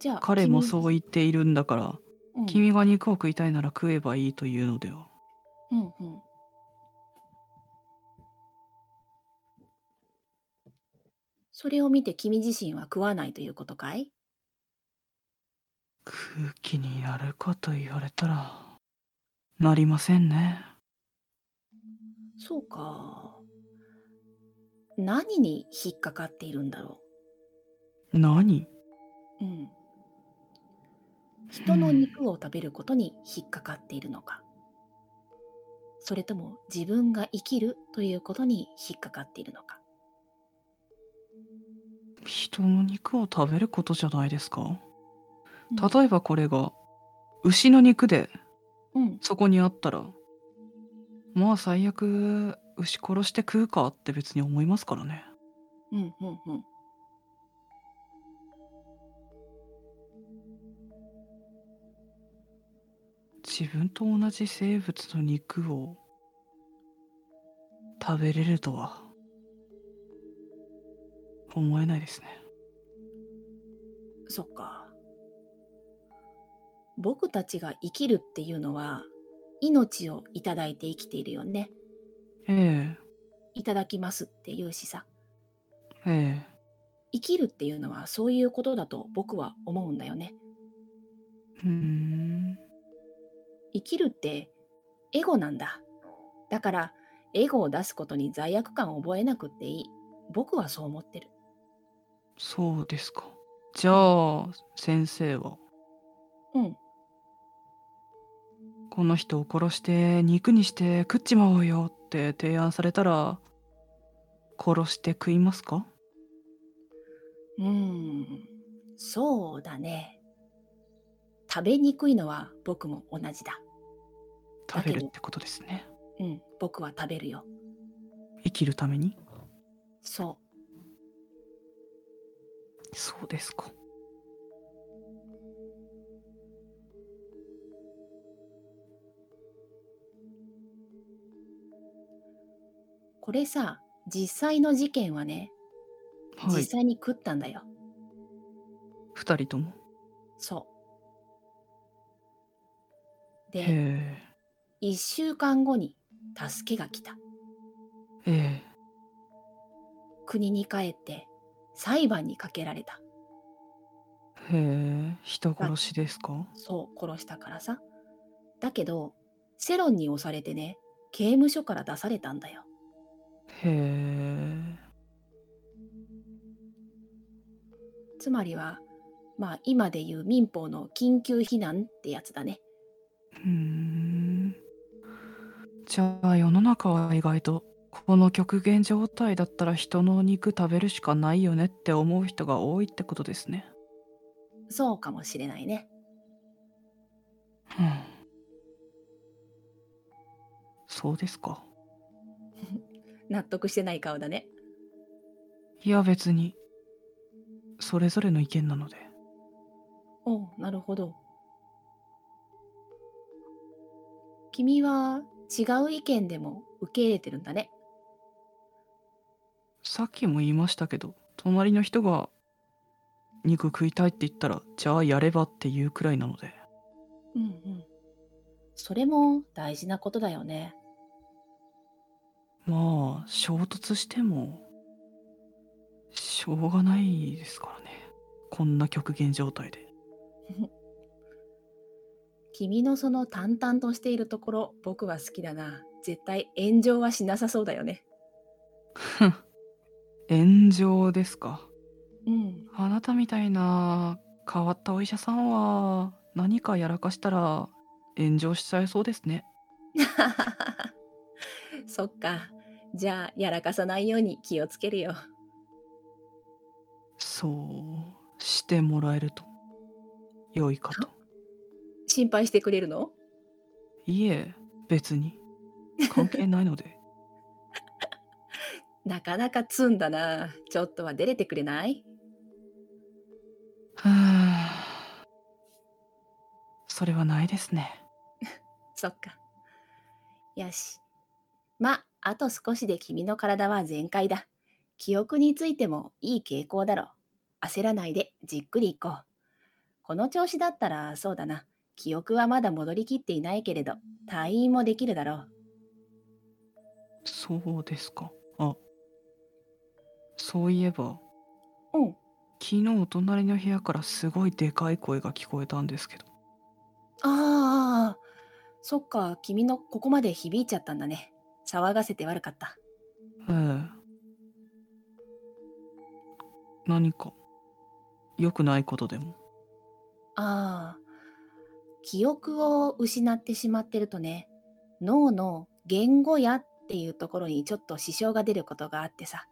じゃあ、彼もそうう、言っているんだからうん、君が肉を食いたいなら食えばいいというのではうんうん。それを見て君自身は食わないということかい？空気になるかと言われたらなりませんねそうか。何に引っかかっているんだろ何？う。うん。人の肉を食べることに引っかかっているのか。それとも自分が生きるということに引っかかっているのか。人の肉を食べることじゃないですか？うん例えばこれが牛の肉でうん、そこにあったらまあ最悪牛殺して食うかって別に思いますからねうんうんうん。自分と同じ生物の肉を食べれるとは思えないですねそっか。僕たちが生きるっていうのは、命をいただいて生きているよね。えいただきますっていうしさ。ええ生きるっていうのはそういうことだと僕は思うんだよね。えうーん生きるってエゴなんだ。だから、エゴを出すことに罪悪感を覚えなくっていい。僕はそう思ってる。そうですかじゃあ先生は？うん。この人を殺して肉にして食っちまおうよって提案されたら殺して食いますか？うーん。そうだね。食べにくいのは僕も同じだ。食べるってことですねうん。僕は食べるよ。生きるために？そそうですかこれさ、実際の事件はね、はい実際に食ったんだよ。二人ともそう。で、へ1週間後に助けが来た。ええ国に帰って裁判にかけられた。えへえ人殺しですか？そう、殺したからさ。だけど、世論に押されてね、刑務所から出されたんだよ。へえつまりは、まあ今でいう民法の緊急避難ってやつだね。うーんじゃあ世の中は意外とこの極限状態だったら人の肉食べるしかないよねって思う人が多いってことですね。そうかもしれないね。うん、そうですか。納得してない顔だね。いや別にそれぞれの意見なので。おうなるほど。君は違う意見でも受け入れてるんだね。さっきも言いましたけど隣の人が肉食いたいって言ったらじゃあやればっていうくらいなのでうんうん。それも大事なことだよね。まあ衝突してもしょうがないですからねこんな極限状態で 君のその淡々としているところ、僕は好きだな。絶対炎上はしなさそうだよね。炎上ですか？うん。あなたみたいな変わったお医者さんは何かやらかしたら炎上しちゃいそうですね そっか。じゃあ、やらかさないように気をつけるよ。そうしてもらえると良いかと心配してくれるの？いえ別に関係ないので なかなかツンだな。ちょっとは出れてくれない？はあそれはないですね そっか。よし。ま、あと少しで君の体は全開だ。記憶についてもいい傾向だろう。焦らないでじっくり行こう。この調子だったらそうだな。記憶はまだ戻りきっていないけれど、退院もできるだろう。そうですかあそういえばうん。昨日隣の部屋からすごいでかい声が聞こえたんですけどああ、そっか、君のここまで響いちゃったんだね。騒がせて悪かった。ええ何か良くないことでも？ああ、記憶を失ってしまってるとね、脳の言語やっていうところにちょっと支障が出ることがあってさ、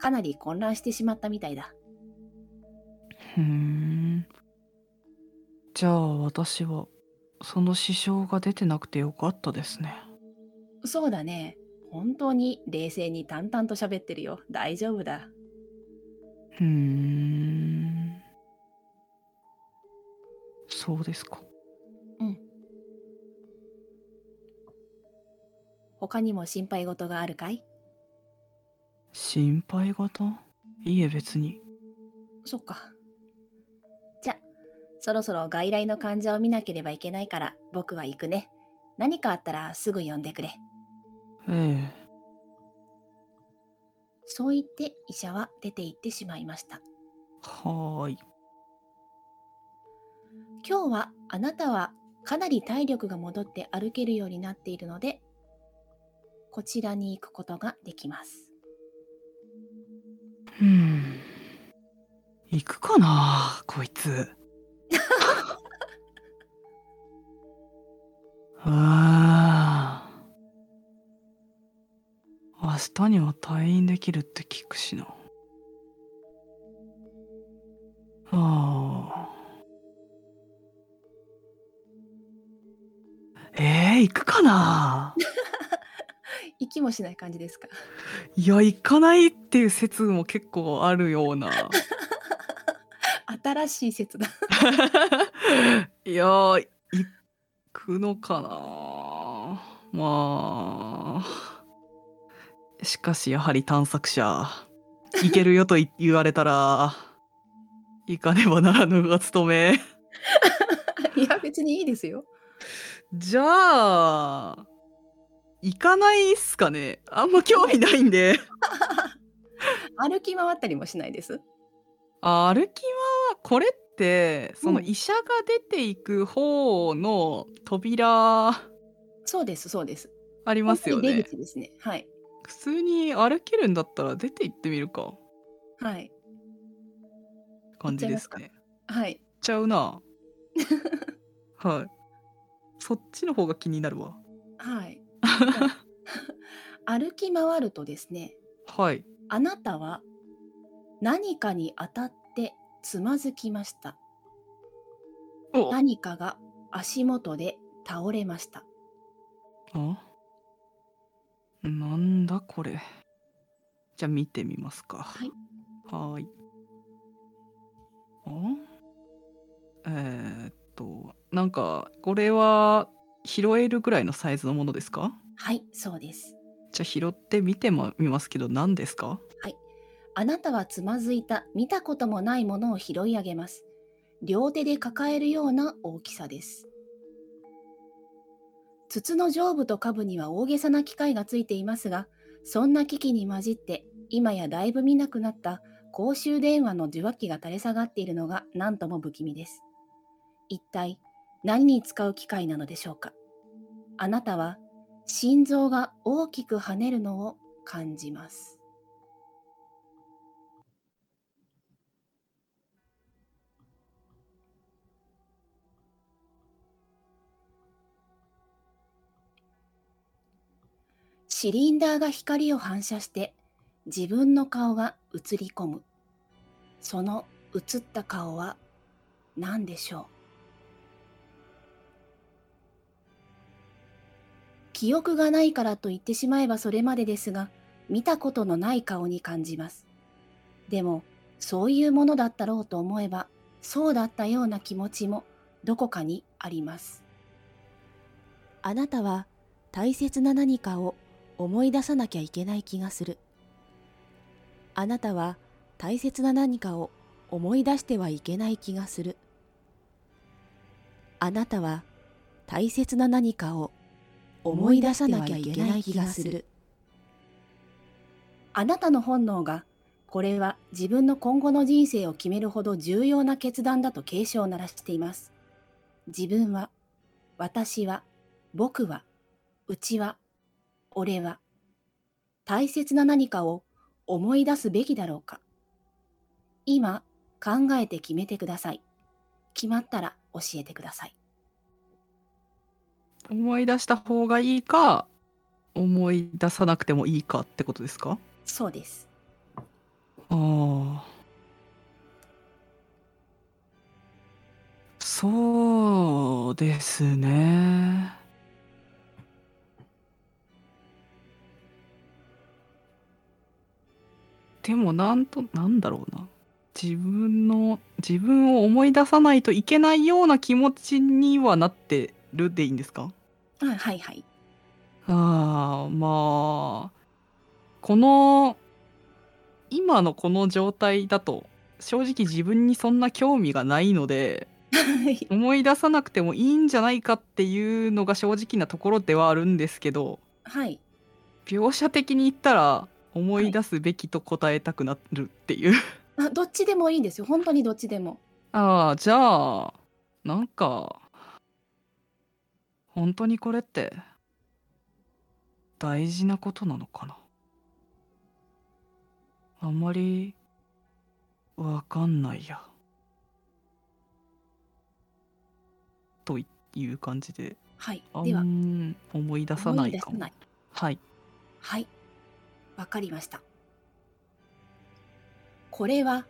かなり混乱してしまったみたいだ。ふーんじゃあ私はその支障が出てなくてよかったですねそうだね。本当に冷静に淡々と喋ってるよ。大丈夫だ。うーん。そうですか。うん。他にも心配事があるかい？心配事？いいえ、別に。そっか。じゃ、そろそろ外来の患者を見なければいけないから僕は行くね。何かあったらすぐ呼んでくれ。ええ。そう言って医者は出て行ってしまいました。はーい。今日はあなたはかなり体力が戻って歩けるようになっているので、こちらに行くことができます。うーん。行くかなこいつ。ああ。明日には退院できるって聞くしな。ああ。えー、行くかな？行きもしない感じですか？いや、行かないっていう説も結構あるような。新しい説だ。いやー、行くのかな？まあ。しかしやはり探索者、行けるよとい言われたら、行かねばならぬが務め。いや、別にいいですよ。じゃあ、行かないっすかねあんま興味ないんで。歩き回ったりもしないです？歩きはこれってそのうん医者が出ていく方の扉そうです、そうです。ありますよ本当に出ね。口ですね。はい。普通に歩けるんだったら出て行ってみるかはい。感じですね。はい。行っちゃうな。はい。そっちの方が気になるわ。はい。歩き回るとですね、はい。あなたは何かに当たってつまずきました。お何かが足元で倒れました。あ？なんだこれ。じゃあ見てみますか。はい。はーい。あ？えー、っと、なんか、これは拾えるぐらいのサイズのものですか？はい、そうです。じゃあ拾って見てみますけど、何ですか？あなたはつまずいた見たこともないものを拾い上げます。両手で抱えるような大きさです。筒の上部と下部には大げさな機械がついていますが、そんな機器に混じって今やだいぶ見なくなった公衆電話の受話器が垂れ下がっているのが何とも不気味です。一体何に使う機械なのでしょうか？あなたは心臓が大きく跳ねるのを感じます。シリンダーが光を反射して自分の顔が映り込む。その映った顔は何でしょう？記憶がないからと言ってしまえばそれまでですが、見たことのない顔に感じます。でも、そういうものだったろうと思えば、そうだったような気持ちもどこかにあります。あなたは大切な何かを思い出さなきゃいけない気がする。あなたは大切な何かを思い出してはいけない気がする。あなたは大切な何かを思い出さなきゃいけない気がする。あなたの本能が、これは自分の今後の人生を決めるほど重要な決断だと警鐘を鳴らしています。自分は、私は、僕は、うちは、俺は、大切な何かを思い出すべきだろうか。今、考えて決めてください。決まったら教えてください。思い出した方がいいか、思い出さなくてもいいかってことですか？そうです。ああ。そうですね。でもなんとなんだろうな自分の自分を思い出さないといけないような気持ちにはなってるでいいんですか？あはいはい。ああまあこの今のこの状態だと正直自分にそんな興味がないのではい思い出さなくてもいいんじゃないかっていうのが正直なところではあるんですけどはい。描写的に言ったら思い出すべきと答えたくなるっていう、あどっちでもいいんですよ。本当にどっちでも。ああじゃあなんか本当にこれって大事なことなのかな？あんまりわかんないやという感じではいあ。では、ん思い出さないかも思い出さない。はいはい。わかりました。これは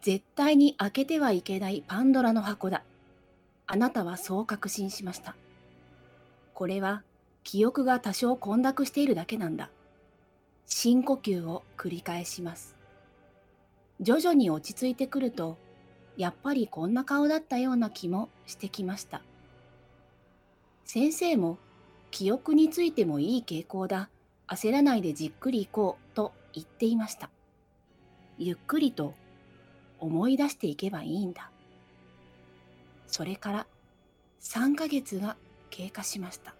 絶対に開けてはいけないパンドラの箱だ。あなたはそう確信しました。これは記憶が多少混濁しているだけなんだ。深呼吸を繰り返します。徐々に落ち着いてくると、やっぱりこんな顔だったような気もしてきました。先生も記憶についてもいい傾向だ。焦らないでじっくり行こうと言っていました。ゆっくりと思い出していけばいいんだ。それから3ヶ月が経過しました。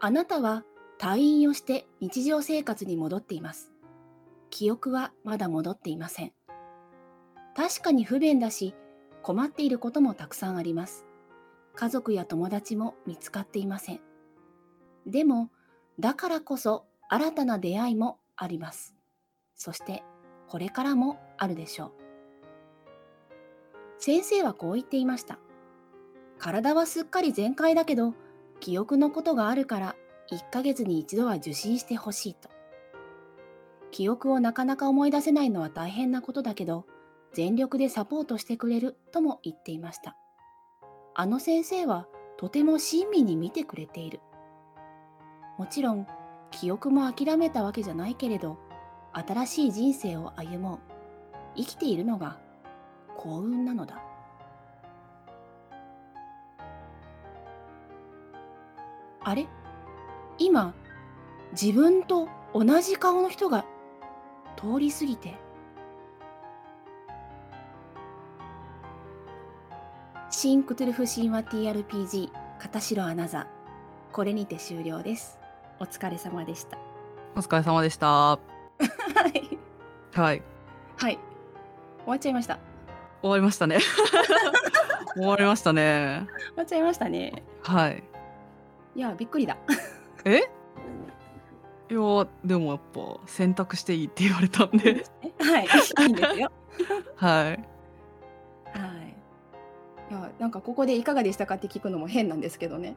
あなたは退院をして日常生活に戻っています。記憶はまだ戻っていません。確かに不便だし、困っていることもたくさんあります。家族や友達も見つかっていません。でも、だからこそ新たな出会いもあります。そして、これからもあるでしょう。先生はこう言っていました。体はすっかり全開だけど、記憶のことがあるから1ヶ月に一度は受診してほしいと。記憶をなかなか思い出せないのは大変なことだけど、全力でサポートしてくれるとも言っていました。あの先生はとても親身に見てくれている。もちろん、記憶も諦めたわけじゃないけれど、新しい人生を歩もう。生きているのが幸運なのだ。あれ？今、自分と同じ顔の人が通り過ぎて。新クトゥルフ神話 TRPG 片白アナザー。これにて終了です。お疲れ様でした。お疲れ様でしたはい。はいはい。終わっちゃいました。終わりましたね終わりましたね終わっちゃいましたね。はいいや、びっくりだ。え？いやでもやっぱ選択していいって言われたんではい。いいんですよ。はいはい。いや、なんかここでいかがでしたかって聞くのも変なんですけどね。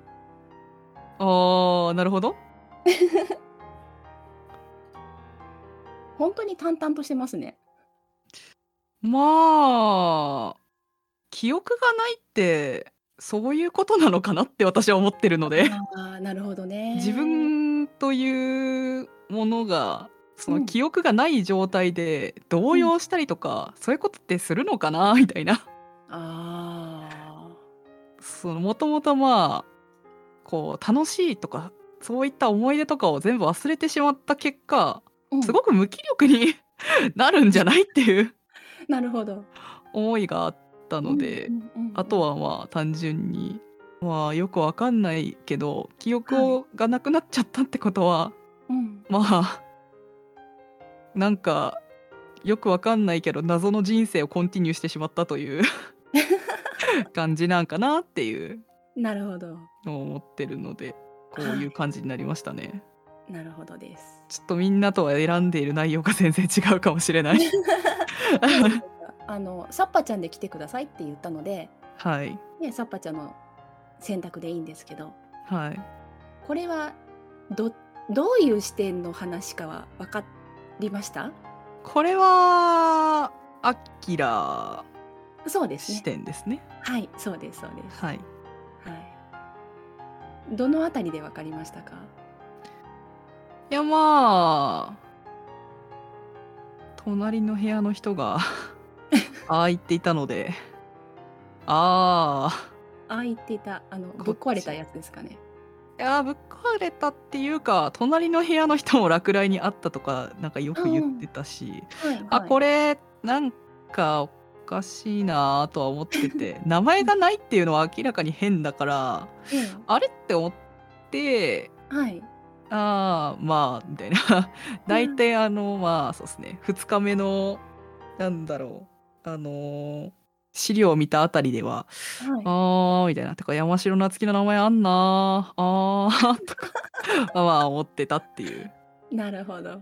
あーなるほど 本当に淡々としてますね。まあ記憶がないってそういうことなのかなって私は思ってるのでああ、なるほどね。自分というものがそうん。の記憶がない状態で動揺したりとか、そういうことってするのかな？みたいな。ああ。そのもともとまあこう楽しいとかそういった思い出とかを全部忘れてしまった結果うん。すごく無気力に なるんじゃないっていうなるほど。思いがあったので、うんうんうんうん。あとはまあ単純にまあよくわかんないけど記憶をがなくなっちゃったってことは、うん、まあ なんかよくわかんないけど謎の人生をコンティニューしてしまったという 感じなんかなっていうなるほど。思ってるのでこういう感じになりましたね。なるほどです。ちょっとみんなとは選んでいる内容が全然違うかもしれない。あの、サッパちゃんで来てくださいって言ったので、はいね、サッパちゃんの選択でいいんですけど、はい。これはどどういう視点の話かは分かりました？これはアキラ視そうですね。点ですね。はい、そうですそうです。はい。はい。どのあたりでわかりましたか？いやまあ隣の部屋の人が ああ言っていたので、ああ、ああ言っていた、あのぶっ壊れたやつですかね。いやぶっ壊れたっていうか隣の部屋の人も落雷にあったとかなんかよく言ってたし、はい、あこれ。れなんかおかしいなとは思ってて。名前がないっていうのは明らかに変だからえあれって思ってえ、はい。ああまあみたいな。大体あのまあそうですね。2日目のなんだろう。あのー資料を見たあたりでははい。あーみたいなてか山城夏樹の名前あんなあーとか まあまあ思ってたっていうなるほど。はい。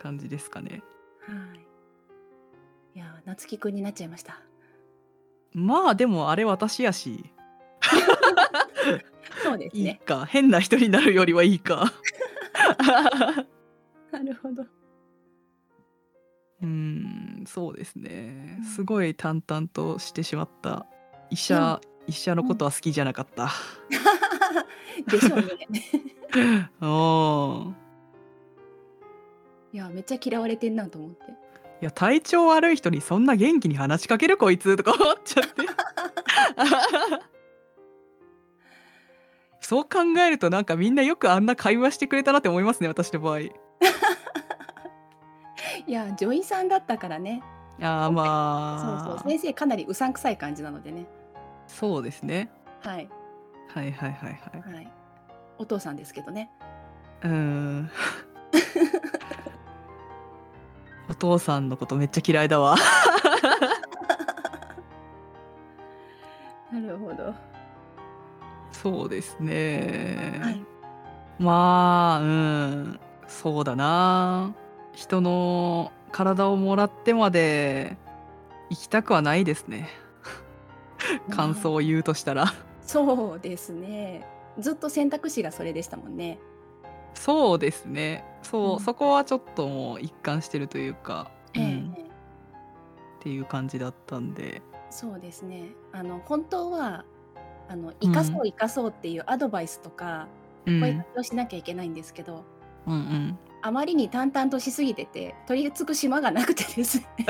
感じですかねいや、夏樹くんになっちゃいました。まあでもあれ私やしいいそうですね。か変な人になるよりはいいか なるほど。うーんそうですね。うん。すごい淡々としてしまった医者、医者のことは好きじゃなかった、でしょうね。うんいや、めっちゃ嫌われてんなと思って。いや体調悪い人にそんな元気に話しかけるこいつとか思っちゃって。そう考えるとなんかみんなよくあんな会話してくれたなって思いますね私の場合いや、女医さんだったからね。あーそうまあそう、先生かなりうさんくさい感じなのでね。そうですねはい。はいはいはいはいはい。お父さんですけどね。うーん お父さんのことめっちゃ嫌いだわ なるほど。そうですね、はい。まあうんそうだな人の体をもらってまで行きたくはないですね。感想を言うとしたら。そうですね。ずっと選択肢がそれでしたもんね。そうですね。そう、うん。そこはちょっともう一貫してるというか、うえ。えん、っていう感じだったんで。そうですね。あの本当はあの生かそう生かそうっていうアドバイスとか、うん。声かけをしなきゃいけないんですけど、うんうんあまりに淡々としすぎてて取り付く島がなくてですね。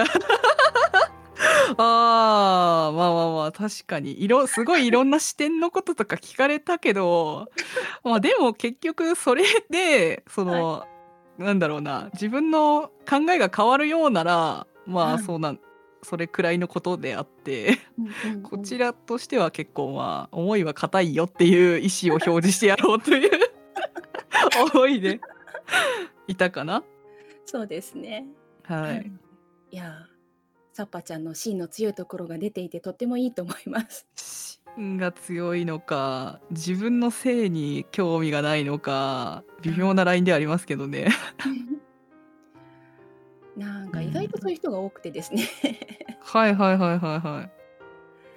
あーまあまあまあ確かにいろすごいいろんな視点のこととか聞かれたけど まあでも結局それでその、なんだろうな自分の考えが変わるようならまあはい。そうなんそれくらいのことであってこちらとしては結構まあ思いは固いよっていう意思を表示してやろうという 思いでいたかな？そうですね。はい、いやー、サッパちゃんの芯の強いところが出ていてとってもいいと思います。芯が強いのか自分の性に興味がないのか微妙なラインではありますけどね なんか意外とそういう人が多くてですね。はいはいはいはいは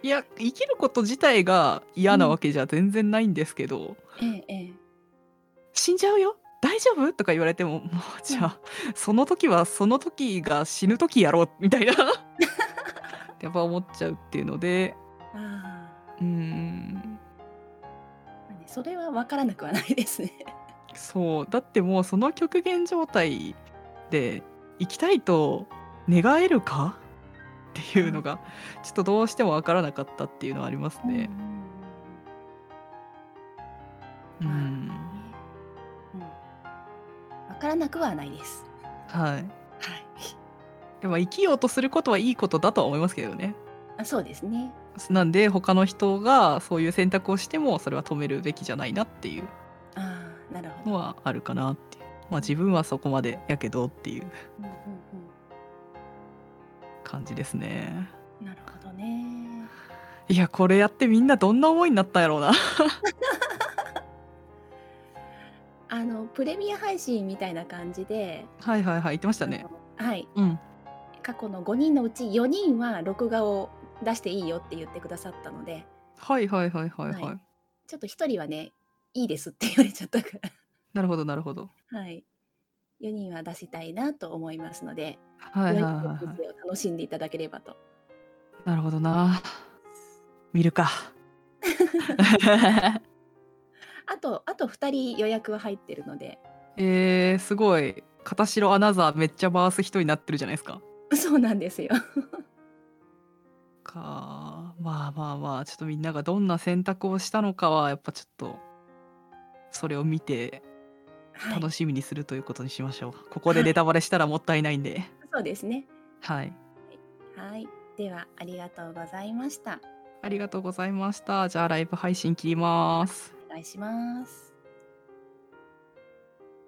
いいや生きること自体が嫌なわけじゃ全然ないんですけど、ええええ。死んじゃうよ大丈夫？とか言われてももうじゃあ、その時はその時が死ぬ時やろうみたいな。やっぱ思っちゃうっていうので。あうーんそれは分からなくはないですね。そう。だってもうその極限状態で生きたいと願えるかっていうのがちょっとどうしても分からなかったっていうのはありますね。ううん。うんからなくはないです。はいはい。でも生きようとすることはいいことだとは思いますけどね。あそうですね。なんで他の人がそういう選択をしてもそれは止めるべきじゃないなっていう。のはあるかなっていう。まあ自分はそこまでやけどっていう感じですね。うん、なるほどね。いやこれやってみんなどんな思いになったんやろうな。あのプレミア配信みたいな感じで、はいはいはい言ってましたね。はい、うん。過去の5人のうち4人は録画を出していいよって言ってくださったので、はいはいはいはいはい。はいちょっと1人はね、いいですって言われちゃったかなるほどなるほど。ら、はい、4人は出したいなと思いますので、はいはいはいはい。楽しんでいただければと。なるほどな。見るか。あとあと2人予約は入ってるので。えー、すごい。片白アナザーめっちゃ回す人になってるじゃないですか。そうなんですよ。か。まあまあまあ、ちょっとみんながどんな選択をしたのかは、やっぱちょっと、それを見てはい。楽しみにするということにしましょう。ここでネタバレしたらもったいないんで。そうですね。はい。はい。ではありがとうございました。ありがとうございました。じゃあライブ配信切ります。お願いします。